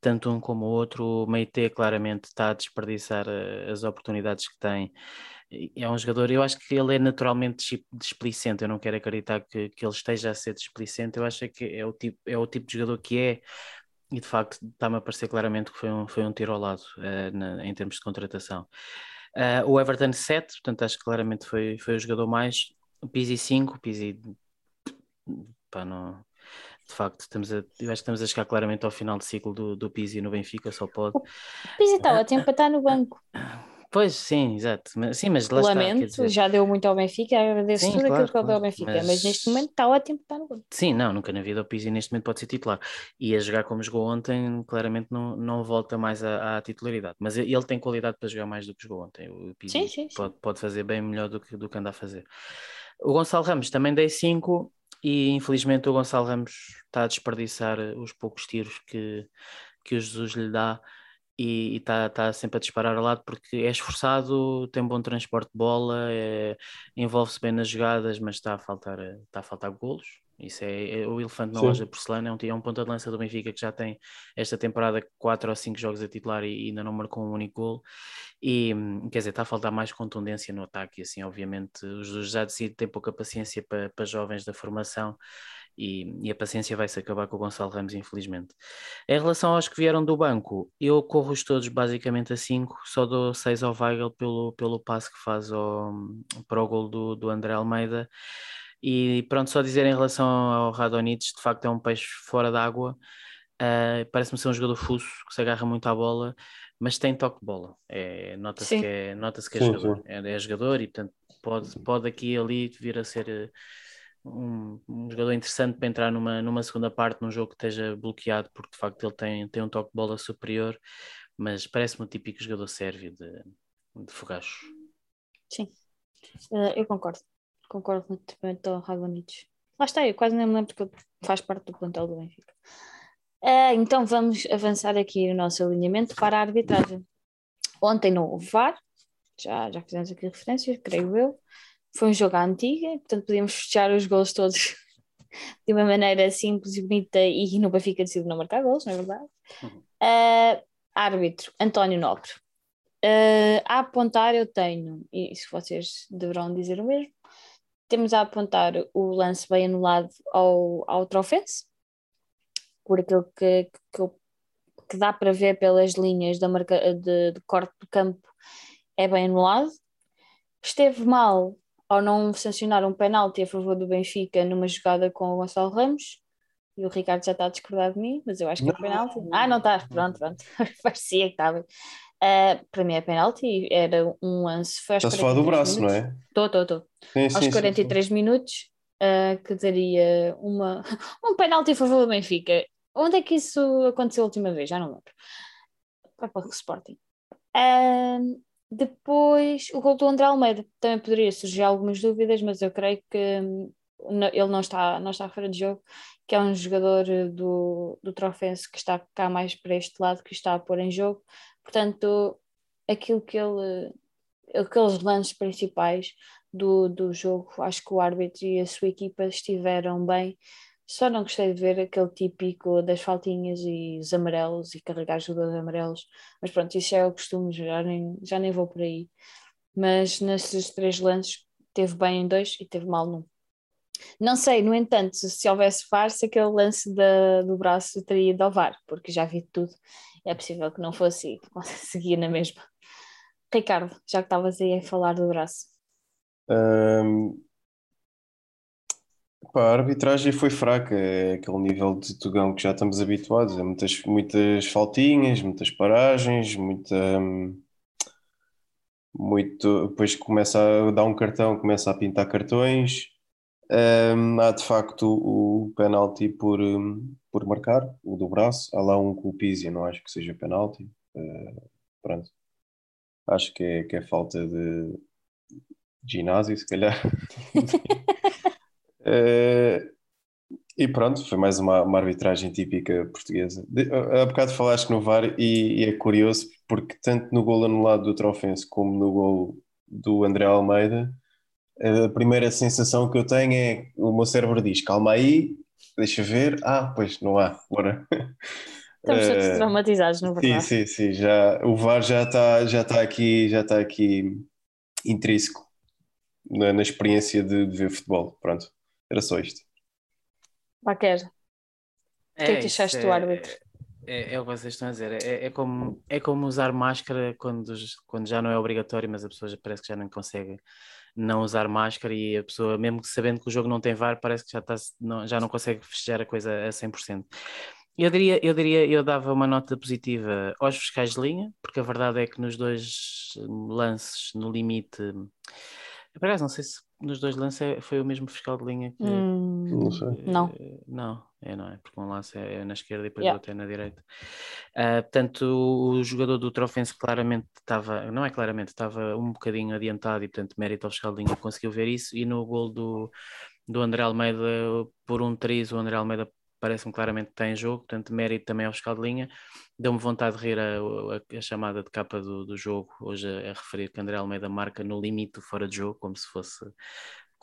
Tanto um como o outro. O Meite claramente está a desperdiçar uh, as oportunidades que tem. É um jogador, eu acho que ele é naturalmente displicente. Eu não quero acreditar que, que ele esteja a ser displicente. Eu acho que é o tipo, é o tipo de jogador que é. E de facto está-me a parecer claramente que foi um, foi um tiro ao lado uh, na, em termos de contratação. Uh, o Everton 7, portanto acho que claramente foi, foi o jogador mais. O Pizzi 5, o Pizzi. Pá, não, de facto, estamos a, eu acho que estamos a chegar claramente ao final do ciclo do, do Pizzi no Benfica, só pode. O Pizzi está ótimo para estar no banco. Pois, sim, exato. Mas, sim, mas lá Lamento, está, dizer... já deu muito ao Benfica, agradeço sim, tudo claro, aquilo que deu ao Benfica, mas... mas... neste momento está ótimo para estar no. Sim, não, nunca na vida o Pizzi neste momento pode ser titular. E a jogar como jogou ontem, claramente não, não volta mais à, à titularidade. Mas ele tem qualidade para jogar mais do que jogou ontem. O Pizzi sim, sim, pode, pode fazer bem melhor do que, do que anda a fazer. O Gonçalo Ramos também dei 5 e infelizmente o Gonçalo Ramos está a desperdiçar os poucos tiros que, que o Jesus lhe dá e está tá sempre a disparar ao lado porque é esforçado, tem bom transporte de bola, é, envolve-se bem nas jogadas, mas está a faltar, está a faltar golos. Isso é, é o elefante na Sim. loja de porcelana, é um, é um ponto de lança do Benfica que já tem esta temporada quatro ou cinco jogos a titular e, e ainda não marcou um único golo. E quer dizer, está a faltar mais contundência no ataque, e assim, obviamente, os já decide têm pouca paciência para, para jovens da formação e, e, a paciência vai se acabar com o Gonçalo Ramos, infelizmente. Em relação aos que vieram do banco, eu corro-os todos basicamente a 5, só dou 6 ao Weigl pelo, pelo passe que faz ao, para o gol do, do André Almeida. E pronto, só dizer em relação ao Radonich, de facto é um peixe fora d'água. Uh, Parece-me ser um jogador fuso que se agarra muito à bola, mas tem toque de bola. É, Nota-se que é, nota que é sim, jogador. É, é, jogador e portanto pode, pode aqui e ali vir a ser um, um, jogador interessante para entrar numa, numa segunda parte num jogo que esteja bloqueado, porque de facto ele tem, tem um toque de bola superior, mas parece-me um típico jogador sérvio de, de fogacho. Sim, uh, eu concordo. concordo completamente ao Rabonites. Lá está, eu quase nem me lembro que ele faz parte do plantel do Benfica. Uh, então vamos avançar aqui no nosso alinhamento para a arbitragem. Ontem não houve VAR, já, já fizemos aqui referências, creio eu. Foi um jogo à antiga, portanto podíamos fechar os gols todos de uma maneira simples e bonita e no Benfica decidiu não marcar gols, não é verdade? Uhum. Uh, árbitro, António Nobre. Uh, a apontar eu tenho, e se vocês deverão dizer o mesmo, temos a apontar o lance bem anulado ao, ao Trofense, por aquilo que, que, que, dá para ver pelas linhas da marca, de, de corte do campo, é bem anulado. Esteve mal ao não sancionar um penalti a favor do Benfica numa jogada com o Gonçalo Ramos, e o Ricardo já está a discordar de mim, mas eu acho que é penalti. Ah, não está, pronto, pronto. Parecia que estava. Uh, para mim é penalti, era um lance. Estás a falar do braço, minutos. não é? Estou, estou, estou. Aos sim, 43 sim, minutos, uh, que daria uma, um penalti a favor do Benfica. Onde é que isso aconteceu a última vez? Já não lembro. Para o Sporting. Uh, depois, o gol do André Almeida. Também poderia surgir algumas dúvidas, mas eu creio que hum, ele não está, não está fora de jogo, que é um jogador do, do Trofense que está cá mais para este lado, que está a pôr em jogo. Portanto, aquilo que ele, aqueles lances principais do, do jogo, acho que o árbitro e a sua equipa estiveram bem. Só não gostei de ver aquele típico das faltinhas e os amarelos e carregar jogadores amarelos, mas pronto, isso é o costume, já nem, já nem vou por aí. Mas nesses três lances, teve bem em dois e teve mal num. Não sei, no entanto, se houvesse VAR, se aquele lance da, do braço teria ido ao porque já vi tudo, é possível que não fosse e seguia na mesma. Ricardo, já que estavas aí a falar do braço. Um, pá, a arbitragem foi fraca, é aquele nível de Tugão que já estamos habituados, é muitas, muitas faltinhas, muitas paragens, muita. Muito, depois começa a dar um cartão, começa a pintar cartões, um, há de facto o, penalti por, um, por marcar, o do braço. Há lá um com o Pizzi, não acho que seja penalti. Uh, pronto. Acho que é, que é falta de, ginásio, se calhar. uh, e pronto, foi mais uma, uma arbitragem típica portuguesa. De, há bocado falaste no VAR e, e, é curioso porque tanto no gol anulado do Trofense como no gol do André Almeida a primeira sensação que eu tenho é o meu cérebro diz: calma aí, deixa ver, ah, pois não há, bora. Estamos todos uh, traumatizados, não é verdade? Sim, sim, sim, já, o VAR já está já tá aqui, já está aqui intrínseco na, na experiência de, de, ver futebol. Pronto, era só isto. Baquer, o que é que achaste do árbitro? É, é, o que vocês estão a dizer. É, é, como, é como usar máscara quando, quando já não é obrigatório, mas a pessoa parece que já não consegue não usar máscara e a pessoa, mesmo sabendo que o jogo não tem VAR, parece que já, está, não, já não consegue festejar a coisa a 100%. Eu diria, eu diria, eu dava uma nota positiva aos fiscais de linha, porque a verdade é que nos dois lances, no limite, por acaso não sei se nos dois lances é, foi o mesmo fiscal de linha que. Hum, não sei. Não. Não, é, não é, porque um lance é, é na esquerda e depois yeah. outro é na direita. Uh, portanto, o jogador do Trofense claramente estava, não é claramente, estava um bocadinho adiantado e, portanto, mérito ao fiscal de linha conseguiu ver isso. E no gol do, do André Almeida, por um triz, o André Almeida parece-me claramente que está em jogo, portanto, mérito também ao fiscal de linha. Deu-me vontade de rir a, a, a, chamada de capa do, do jogo, hoje a, a, referir que André Almeida marca no limite fora de jogo, como se fosse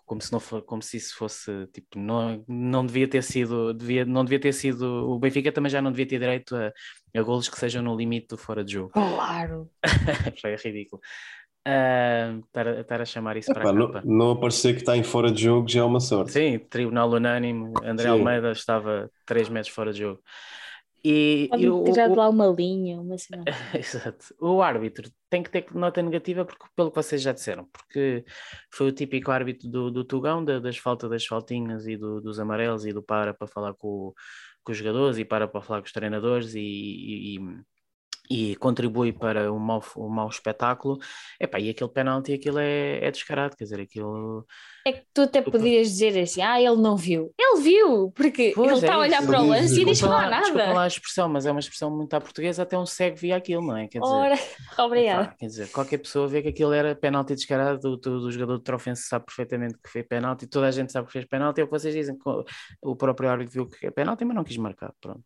como se não for, como se isso fosse tipo não, não devia ter sido devia, não devia ter sido o Benfica também já não devia ter direito a, a golos que sejam no limite do fora de jogo. Claro. Foi ridículo estar, estar, a chamar isso Epá, para a não, não aparecer que está em fora de jogo já é uma sorte sim, tribunal unânime André Sim. Almeida estava 3 metros fora de jogo e, Pode e tirar de lá uma linha, uma cena. Exato. O árbitro tem que ter nota negativa porque, pelo que vocês já disseram, porque foi o típico árbitro do, do Tugão, da, das faltas das faltinhas e do, dos amarelos e do para para falar com, com os jogadores e para para falar com os treinadores e, e, e contribui para o mau, o mau espetáculo, epá, e aquele penalti, aquilo é, é descarado, quer dizer, aquilo... É que tu até podias dizer assim, ah, ele não viu. Ele viu, porque Pois ele é está a olhar isso, para o lance e diz que não há lá, desculpa nada. lá a expressão, mas é uma expressão muito à portuguesa, até um cego via aquilo, não é? Quer dizer, Ora, obrigada. Pá, quer dizer, qualquer pessoa vê que aquilo era penalti descarado, o, o, o jogador de Trofense sabe perfeitamente que foi penalti, toda a gente sabe que fez penalti, é o que vocês dizem, o próprio árbitro viu que é penalti, mas não quis marcar, pronto.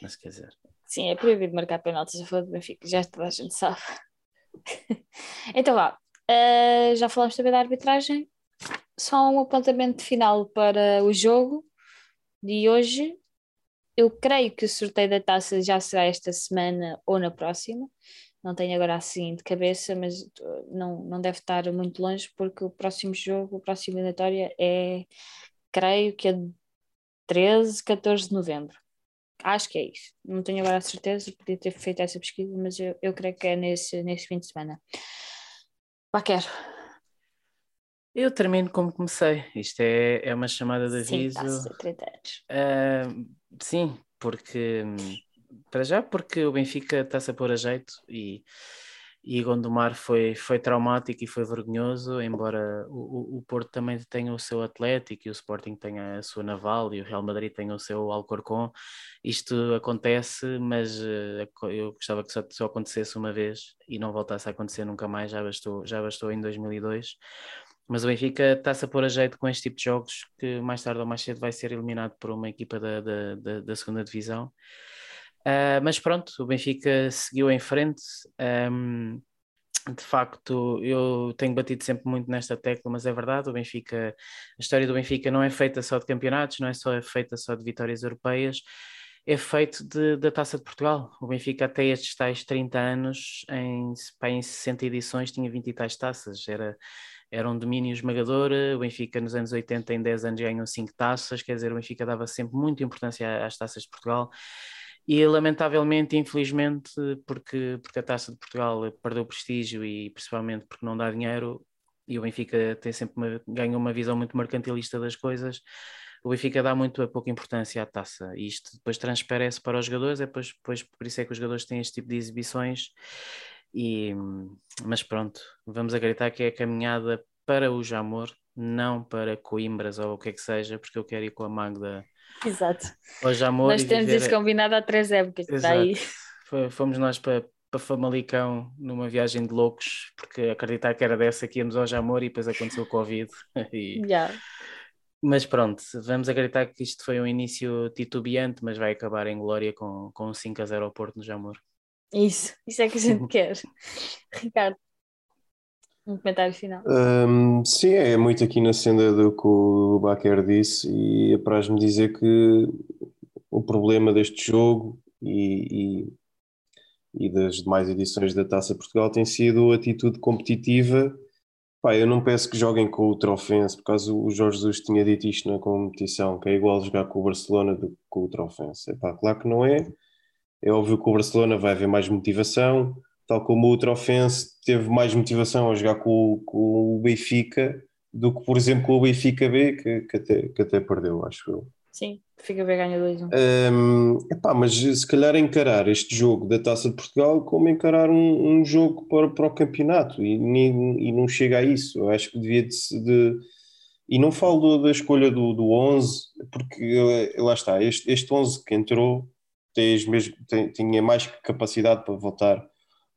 Mas quer dizer, Sim, é proibido marcar penaltis a favor do Benfica, já toda a gente sabe. então vá, eh, já falamos também da arbitragem. Só um apontamento final para o jogo de hoje. Eu creio que o sorteio da taça já será esta semana ou na próxima. Não tenho agora assim de cabeça, mas uh, não, não deve estar muito longe, porque o próximo jogo, a próxima eliminatória é, creio que é 13, 14 de novembro. Acho que é isso. Não tenho agora a certeza, podia ter feito essa pesquisa, mas eu, eu creio que é nesse, nesse fim de semana. Pá, quero. eu termino como comecei, isto é, é uma chamada de Sim, aviso. taça, 30 anos. Ah, sim, porque hum, para já porque o Benfica está-se a pôr a jeito e, e Gondomar foi, foi traumático e foi vergonhoso, embora o, o, Porto também tenha o seu Atlético e o Sporting tenha a sua Naval e o Real Madrid tenha o seu Alcorcón. Isto acontece, mas eh, eu gostava que só, só acontecesse uma vez e não voltasse a acontecer nunca mais, já bastou, já bastou em 2002. Mas o Benfica está-se a pôr a jeito com este tipo de jogos que mais tarde ou mais cedo vai ser eliminado por uma equipa da, da, da, da segunda divisão. Uh, mas pronto, o Benfica seguiu em frente. Um, de facto, eu tenho batido sempre muito nesta tecla, mas é verdade, o Benfica, a história do Benfica não é feita só de campeonatos, não é só é feita só de vitórias europeias, é feito de, da Taça de Portugal. O Benfica até estes tais 30 anos, em, em 60 edições, tinha 20 e tais taças, era era um domínio esmagador. O Benfica nos anos 80, em 10 anos, ganhou 5 taças, quer dizer, o Benfica dava sempre muita importância às taças de Portugal. E lamentavelmente, infelizmente, porque, porque a taça de Portugal perdeu prestígio e principalmente porque não dá dinheiro, e o Benfica tem sempre uma, ganha uma visão muito mercantilista das coisas. O Benfica dá muito pouca importância à taça e isto depois transparece para os jogadores, é depois por isso é que os jogadores têm este tipo de exibições e, mas pronto, vamos acreditar que é a caminhada para o Jamor, não para Coimbras ou o que é que seja, porque eu quero ir com a Magda Exato. ao Jamor. Nós temos viver- isso combinado há três épocas. Está Exato. aí. Foi- Fomos nós para, para Famalicão numa viagem de loucos, porque acreditar que era dessa que íamos ao Jamor e depois aconteceu o Covid. E- Já. Mas pronto, vamos acreditar que isto foi um início titubeante, mas vai acabar em glória com, com um 5 a 0 ao Porto no Jamor. Isso, isso é que a gente quer. Ricardo, um comentário final. Hum, sim, é muito aqui na senda do que o Baquer disse e apraz-me dizer que o problema deste jogo e, e, e das demais edições da Taça Portugal tem sido a atitude competitiva. Pá, eu não peço que joguem com o Trofense, por causa o Jorge Jesus tinha dito isto na competição, que é igual jogar com o Barcelona do que com o Trofense. Epá, claro que não é. É óbvio que o Barcelona vai haver mais motivação, tal como o Trofense teve mais motivação a jogar com, o- com o Benfica do que, por exemplo, com o Benfica B, que, que até, que até perdeu, acho eu. Sim, fica bem ganha 2-1. Hum, epá, mas se calhar encarar este jogo da Taça de Portugal como encarar um, um jogo para, para o campeonato e, nem- e não chega a isso. Eu acho que devia de, de- e não falo da escolha do, do 11, porque lá está, este, este 11 que entrou mesmas- tem- tinha mais capacidade para voltar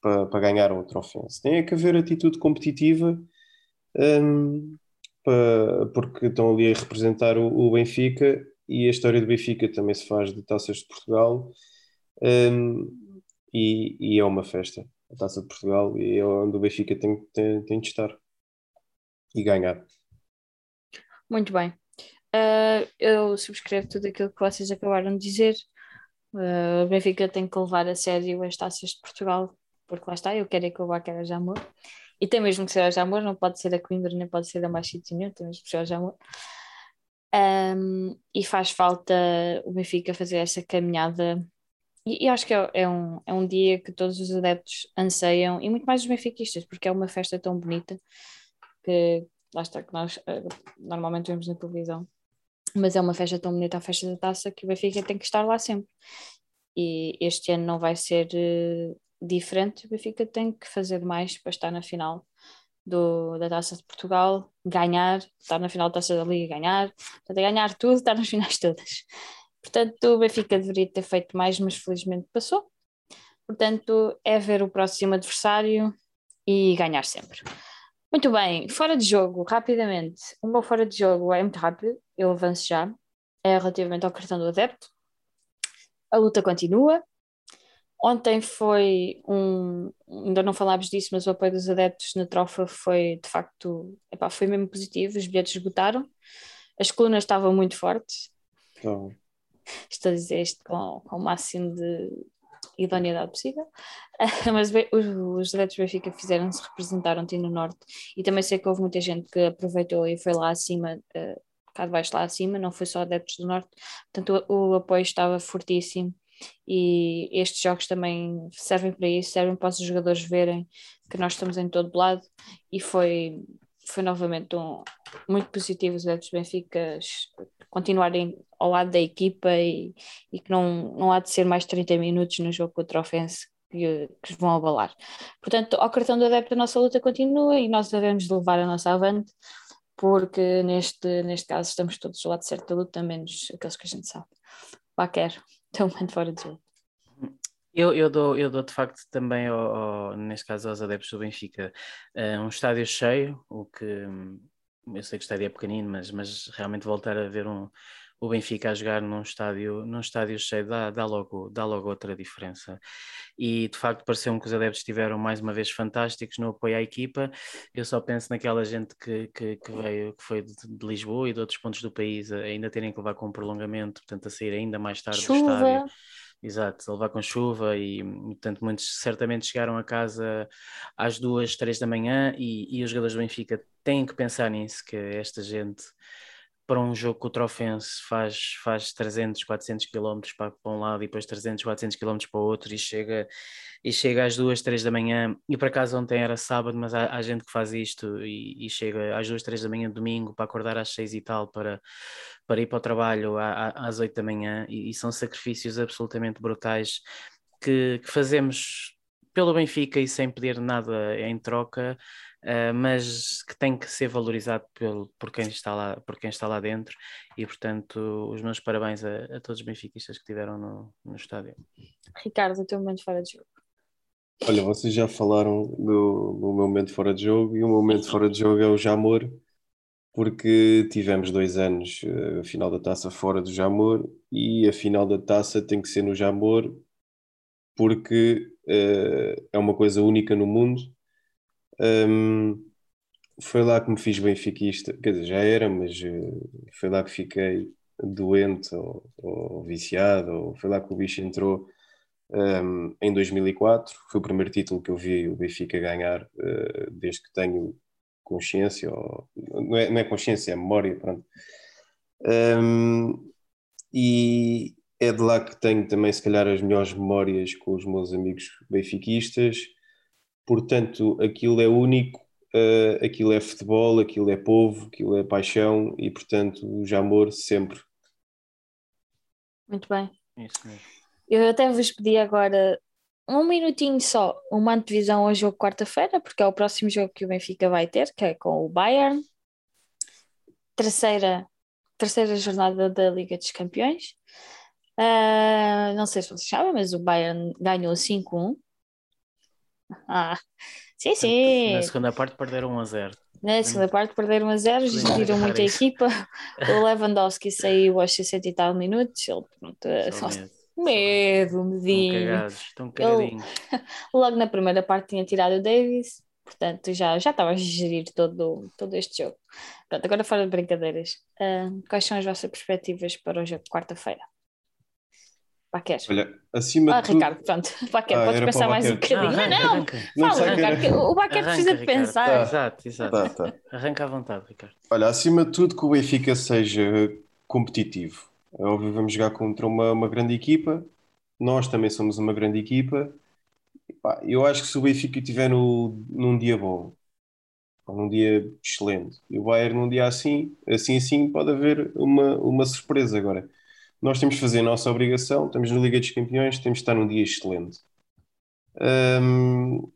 para, para ganhar outro ofensa. Tem é que haver atitude competitiva hum, para- porque estão ali a representar o, o Benfica e a história do Benfica também se faz de taças de Portugal hum, e, e é uma festa a taça de Portugal e é onde o Benfica tem, tem, tem de estar e ganhar. Muito bem. Ah, eu subscrevo tudo aquilo que vocês acabaram de dizer. Ah, o Benfica tem que levar a sério as taças de Portugal, porque lá está, eu quero é que o Baquer a Jamor. E tem mesmo que ser a Jamor, não pode ser a Coimbra, nem pode ser a mais nenhum, tem mesmo que ser a Jamor. Ahm, e faz falta o Benfica fazer essa caminhada. E, e acho que é, é um, é um dia que todos os adeptos anseiam, e muito mais os benfiquistas, porque é uma festa tão bonita que lá está que nós eh, normalmente vemos na televisão, mas é uma festa tão bonita, a festa da taça, que o Benfica tem que estar lá sempre. e este ano não vai ser uh, diferente. O Benfica tem que fazer mais para estar na final do, da Taça de Portugal, ganhar, estar na final da Taça da Liga, ganhar, portanto, ganhar tudo, estar nas finais todas. Portanto, o Benfica deveria ter feito mais, mas felizmente passou. Portanto, é ver o próximo adversário e ganhar sempre. Muito bem, fora de jogo, rapidamente. O meu fora de jogo é muito rápido, eu avanço já. É relativamente ao cartão do adepto. A luta continua. Ontem foi um. Ainda não falámos disso, mas o apoio dos adeptos na trofa foi de facto. Epá, foi mesmo positivo. Os bilhetes esgotaram. As colunas estavam muito fortes. Então, Estou a dizer isto com, com o máximo de idoneidade possível. Mas os, os adeptos do Benfica fizeram-se representar ontem no Norte e também sei que houve muita gente que aproveitou e foi lá acima, uh, cá de baixo lá acima, não foi só adeptos do Norte, portanto o, o apoio estava fortíssimo e estes jogos também servem para isso, servem para os jogadores verem que nós estamos em todo lado e foi, foi novamente um, muito positivo os adeptos Benfica continuarem ao lado da equipa e, e que não, não há de ser mais 30 minutos no jogo contra o Ofense que, que vão abalar. Portanto, ao cartão do adepto a nossa luta continua e nós devemos levar a nossa avante porque neste, neste caso estamos todos do lado certo da luta, menos aqueles que a gente sabe. Lá quero, mando fora de jogo. Eu, eu, dou, eu dou de facto também, ao, ao, neste caso, aos adeptos do Benfica, uh, um estádio cheio, o que hum, eu sei que o estádio é pequenino, mas, mas realmente voltar a ver um, o Benfica a jogar num estádio, num estádio cheio dá, dá, logo, dá logo outra diferença. E de facto pareceu-me que os adeptos estiveram mais uma vez fantásticos no apoio à equipa. Eu só penso naquela gente que, que, que veio, que foi de, de, Lisboa e de outros pontos do país, ainda terem que levar com um prolongamento, portanto, a sair ainda mais tarde Chuva. do estádio. Exato, a levar com chuva e, portanto, muitos certamente chegaram a casa às duas, três da manhã e, e os jogadores do Benfica têm que pensar nisso, que esta gente para um jogo contra o Fense faz, faz 300, 400 km para, para um lado e depois 300, 400 km para o outro e chega, e chega às 2, 3 da manhã. E por acaso ontem era sábado, mas há, há gente que faz isto e, e, chega às 2, 3 da manhã domingo para acordar às 6 e tal para, para ir para o trabalho à, às 8 da manhã e, e, são sacrifícios absolutamente brutais que, que fazemos pelo Benfica e sem pedir nada em troca uh, mas que tem que ser valorizado pelo, por, quem está lá, por quem está lá dentro e, portanto, os meus parabéns a, a todos os benfiquistas que estiveram no, no estádio. Ricardo, o teu momento fora de jogo. Olha, vocês já falaram do, do meu momento fora de jogo e o meu momento fora de jogo é o Jamor, porque tivemos dois anos eh, a final da taça fora do Jamor e a final da taça tem que ser no Jamor porque uh, é uma coisa única no mundo um, foi lá que me fiz benfiquista, quer dizer, já era, mas uh, foi lá que fiquei doente ou, ou, viciado, ou foi lá que o bicho entrou um, em 2004. Foi o primeiro título que eu vi o Benfica ganhar uh, desde que tenho consciência, ou, não, é, não é consciência, é memória, pronto. Um, e é de lá que tenho também, se calhar, as melhores memórias com os meus amigos benfiquistas portanto aquilo é único, uh, aquilo é futebol, aquilo é povo, aquilo é paixão e portanto o Jamor sempre. Muito bem. Isso mesmo. Eu até vos pedi agora um minutinho só, uma antevisão ao jogo quarta-feira, porque é o próximo jogo que o Benfica vai ter, que é com o Bayern. Terceira, terceira jornada da Liga dos Campeões. Uh, não sei se vocês sabem, mas o Bayern ganhou 5-1 ah, sim, sim. Na segunda parte perderam 1 a 0. Na segunda parte perderam 1 a 0, geriram muito a equipa. O Lewandowski saiu aos 60 e tal minutos. Ele, pronto, só medo, medinho. Estão cagadinhos. Ele, logo na primeira parte tinha tirado o Davis, portanto já, já estava a gerir todo, todo este jogo. Pronto, agora fora de brincadeiras, uh, quais são as vossas perspectivas para o jogo de quarta-feira? Baquer. Olha, acima ah, de tudo... Ricardo, pronto. Baquer, ah, podes pensar mais um bocadinho. Não, não, não, fala, Ricardo, era... o Baquer precisa de pensar. Tá. Exato, exato. Tá, tá. Arranca à vontade, Ricardo. Olha, acima de tudo que o Benfica seja competitivo. É óbvio, vamos jogar contra uma, uma grande equipa. Nós também somos uma grande equipa. Pá, eu acho que se o Benfica estiver no, num dia bom, num dia excelente, e o Bayern num dia assim, assim assim, pode haver uma, uma surpresa agora nós temos de fazer a nossa obrigação, estamos na Liga dos Campeões, temos de estar num dia excelente. Um,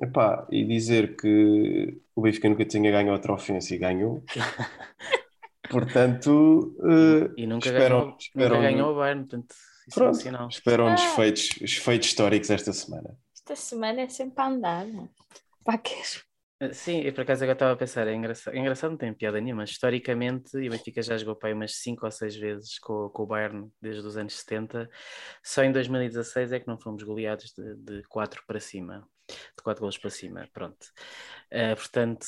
epá, e dizer que o Benfica nunca tinha ganho outra ofensa e ganhou. Portanto, uh, e nunca esperam, ganhou, esperam, nunca ganhou o Bayern, portanto, isso pronto, é um sinal. Esperam-nos ah. feitos, feitos históricos esta semana. Esta semana é sempre a andar, para que eh, Sim, e por acaso agora estava a pensar, é engraçado, é engraçado não tem piada nenhuma, mas historicamente o Benfica já jogou para aí umas 5 ou 6 vezes com, com o Bayern desde os anos 70, só em 2016 é que não fomos goleados de, de 4 para cima, de 4 gols para cima, pronto. Uh, portanto,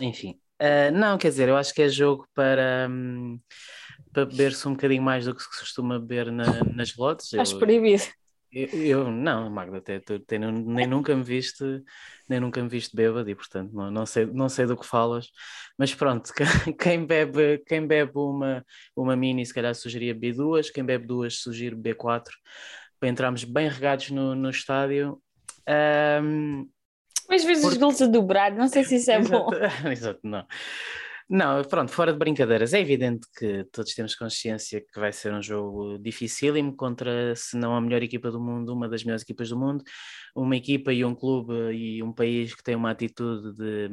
enfim. Uh, não, quer dizer, eu acho que é jogo para, um, para beber-se um bocadinho mais do que se costuma beber na, nas lotes. Estás proibido. Eu, eu, não, Magda, até, até, nem nunca me viste, nem nunca me viste bêbado e portanto não, não, sei, não sei do que falas, mas pronto, quem bebe, quem bebe uma, uma mini se calhar sugeria B2, quem bebe duas sugiro B4 para entrarmos bem regados no, no estádio. Um, mas vezes Porque... os gols a dobrar, não sei se isso é Exato. bom. Exato, não. Não, pronto, fora de brincadeiras, é evidente que todos temos consciência que vai ser um jogo dificílimo contra, se não a melhor equipa do mundo, uma das melhores equipas do mundo, uma equipa e um clube e um país que tem uma atitude de,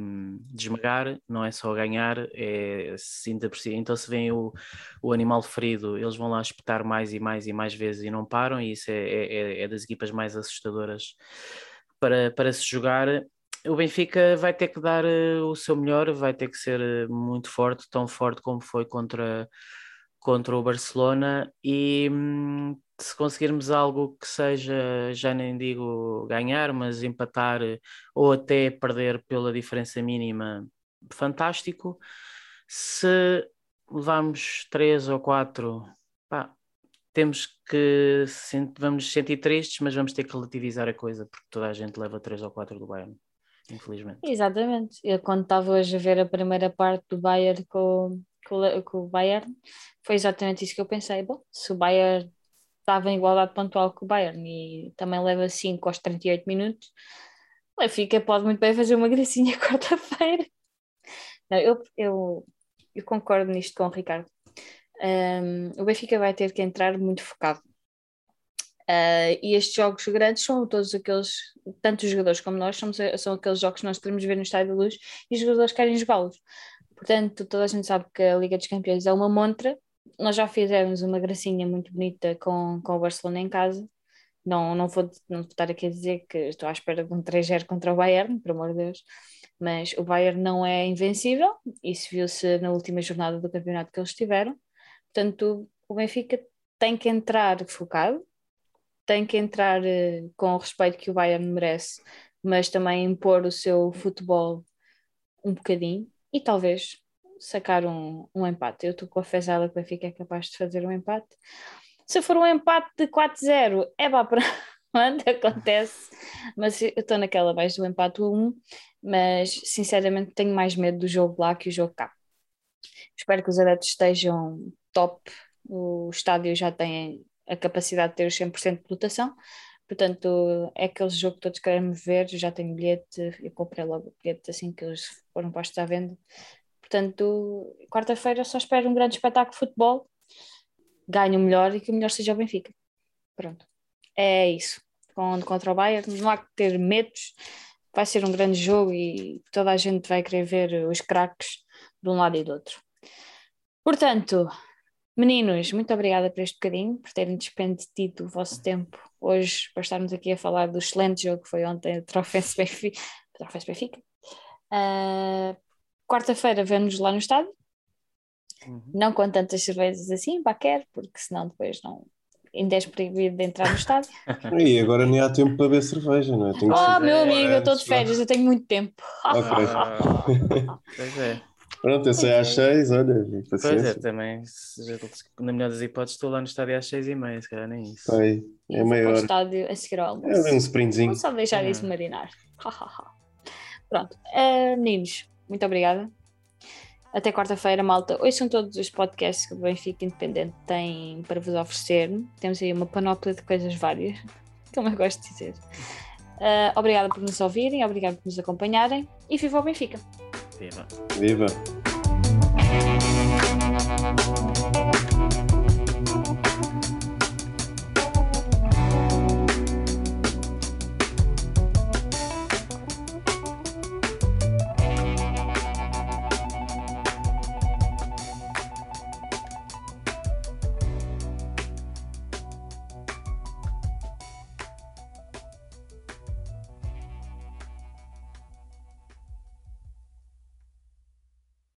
de esmagar, não é só ganhar, é sinta por si. Então, se vem o, o animal ferido, eles vão lá espetar mais e mais e mais vezes e não param, e isso é, é, é das equipas mais assustadoras para, para se jogar o Benfica vai ter que dar uh, o seu melhor, vai ter que ser uh, muito forte, tão forte como foi contra, contra o Barcelona. E hum, se conseguirmos algo que seja, já nem digo ganhar, mas empatar uh, ou até perder pela diferença mínima, fantástico. Se levarmos três ou quatro, pá, temos que vamos sentir tristes, mas vamos ter que relativizar a coisa, porque toda a gente leva três ou quatro do Bayern infelizmente. Exatamente. Eu, quando estava hoje a ver a primeira parte do Bayern com, com, com o Bayern, foi exatamente isso que eu pensei. Bom, se o Bayern estava em igualdade pontual com o Bayern e também leva 5 aos 38 minutos, o Benfica pode muito bem fazer uma gracinha quarta-feira. eu, eu, eu concordo nisto com o Ricardo. Um, o Benfica vai ter que entrar muito focado. Uh, e estes jogos grandes são todos aqueles, tanto os jogadores como nós, são, são aqueles jogos que nós queremos ver no Estádio da Luz e os jogadores querem jogá-los. Portanto, toda a gente sabe que a Liga dos Campeões é uma montra. Nós já fizemos uma gracinha muito bonita com, com o Barcelona em casa. Não, não, vou, não vou estar aqui a dizer que estou à espera de um 3-0 contra o Bayern, por amor de Deus. Mas o Bayern não é invencível. Isso viu-se na última jornada do campeonato que eles tiveram. Portanto, o Benfica tem que entrar focado, tem que entrar uh, com o respeito que o Bayern merece, mas também impor o seu futebol um bocadinho e talvez sacar um, um empate. Eu estou com a fezada que o Benfica é capaz de fazer um empate. Se for um empate de 4-0, é vá para onde acontece, mas eu estou naquela base do empate 1, mas sinceramente tenho mais medo do jogo lá que o jogo cá. Espero que os adeptos estejam top. O estádio já tem a capacidade de ter os 100% de lotação. Portanto, é aquele jogo que todos queremos ver. Já tenho bilhete, eu comprei logo o bilhete assim que eles foram postos à venda. Portanto, quarta-feira só espero um grande espetáculo de futebol, ganhe o melhor e que o melhor seja o Benfica. Pronto, é isso. Contra o Bayern, não há que ter medos, vai ser um grande jogo e toda a gente vai querer ver os craques de um lado e do outro. Portanto, Meninos, muito obrigada por este bocadinho, por terem despendido o vosso tempo hoje para estarmos aqui a falar do excelente jogo que foi ontem, o Trofense Benfica. Benfica. Uh, Quarta-feira vemos lá no estádio, uhum. não com tantas cervejas assim, baquer, porque senão depois não, ainda és proibido de entrar no estádio. E agora nem há tempo para beber cerveja, não é? Tenho oh, meu amigo, eu estou de férias, eu tenho muito tempo. Okay. pois é. Pronto, eu sei às seis, olha. Pois é, também, na melhor das hipóteses, estou lá no estádio às seis e meia, se calhar nem isso. Foi, é maior. Estádio a seguir ao almoço. É um sprintzinho. Vamos só deixar isso marinar. Pronto, uh, meninos, muito obrigada. Até quarta-feira, malta. Hoje são todos os podcasts que o Benfica Independente tem para vos oferecer. Temos aí uma panóplia de coisas várias, como eu gosto de dizer. Uh, obrigada por nos ouvirem, obrigada por nos acompanharem e viva o Benfica! Viva! Viva!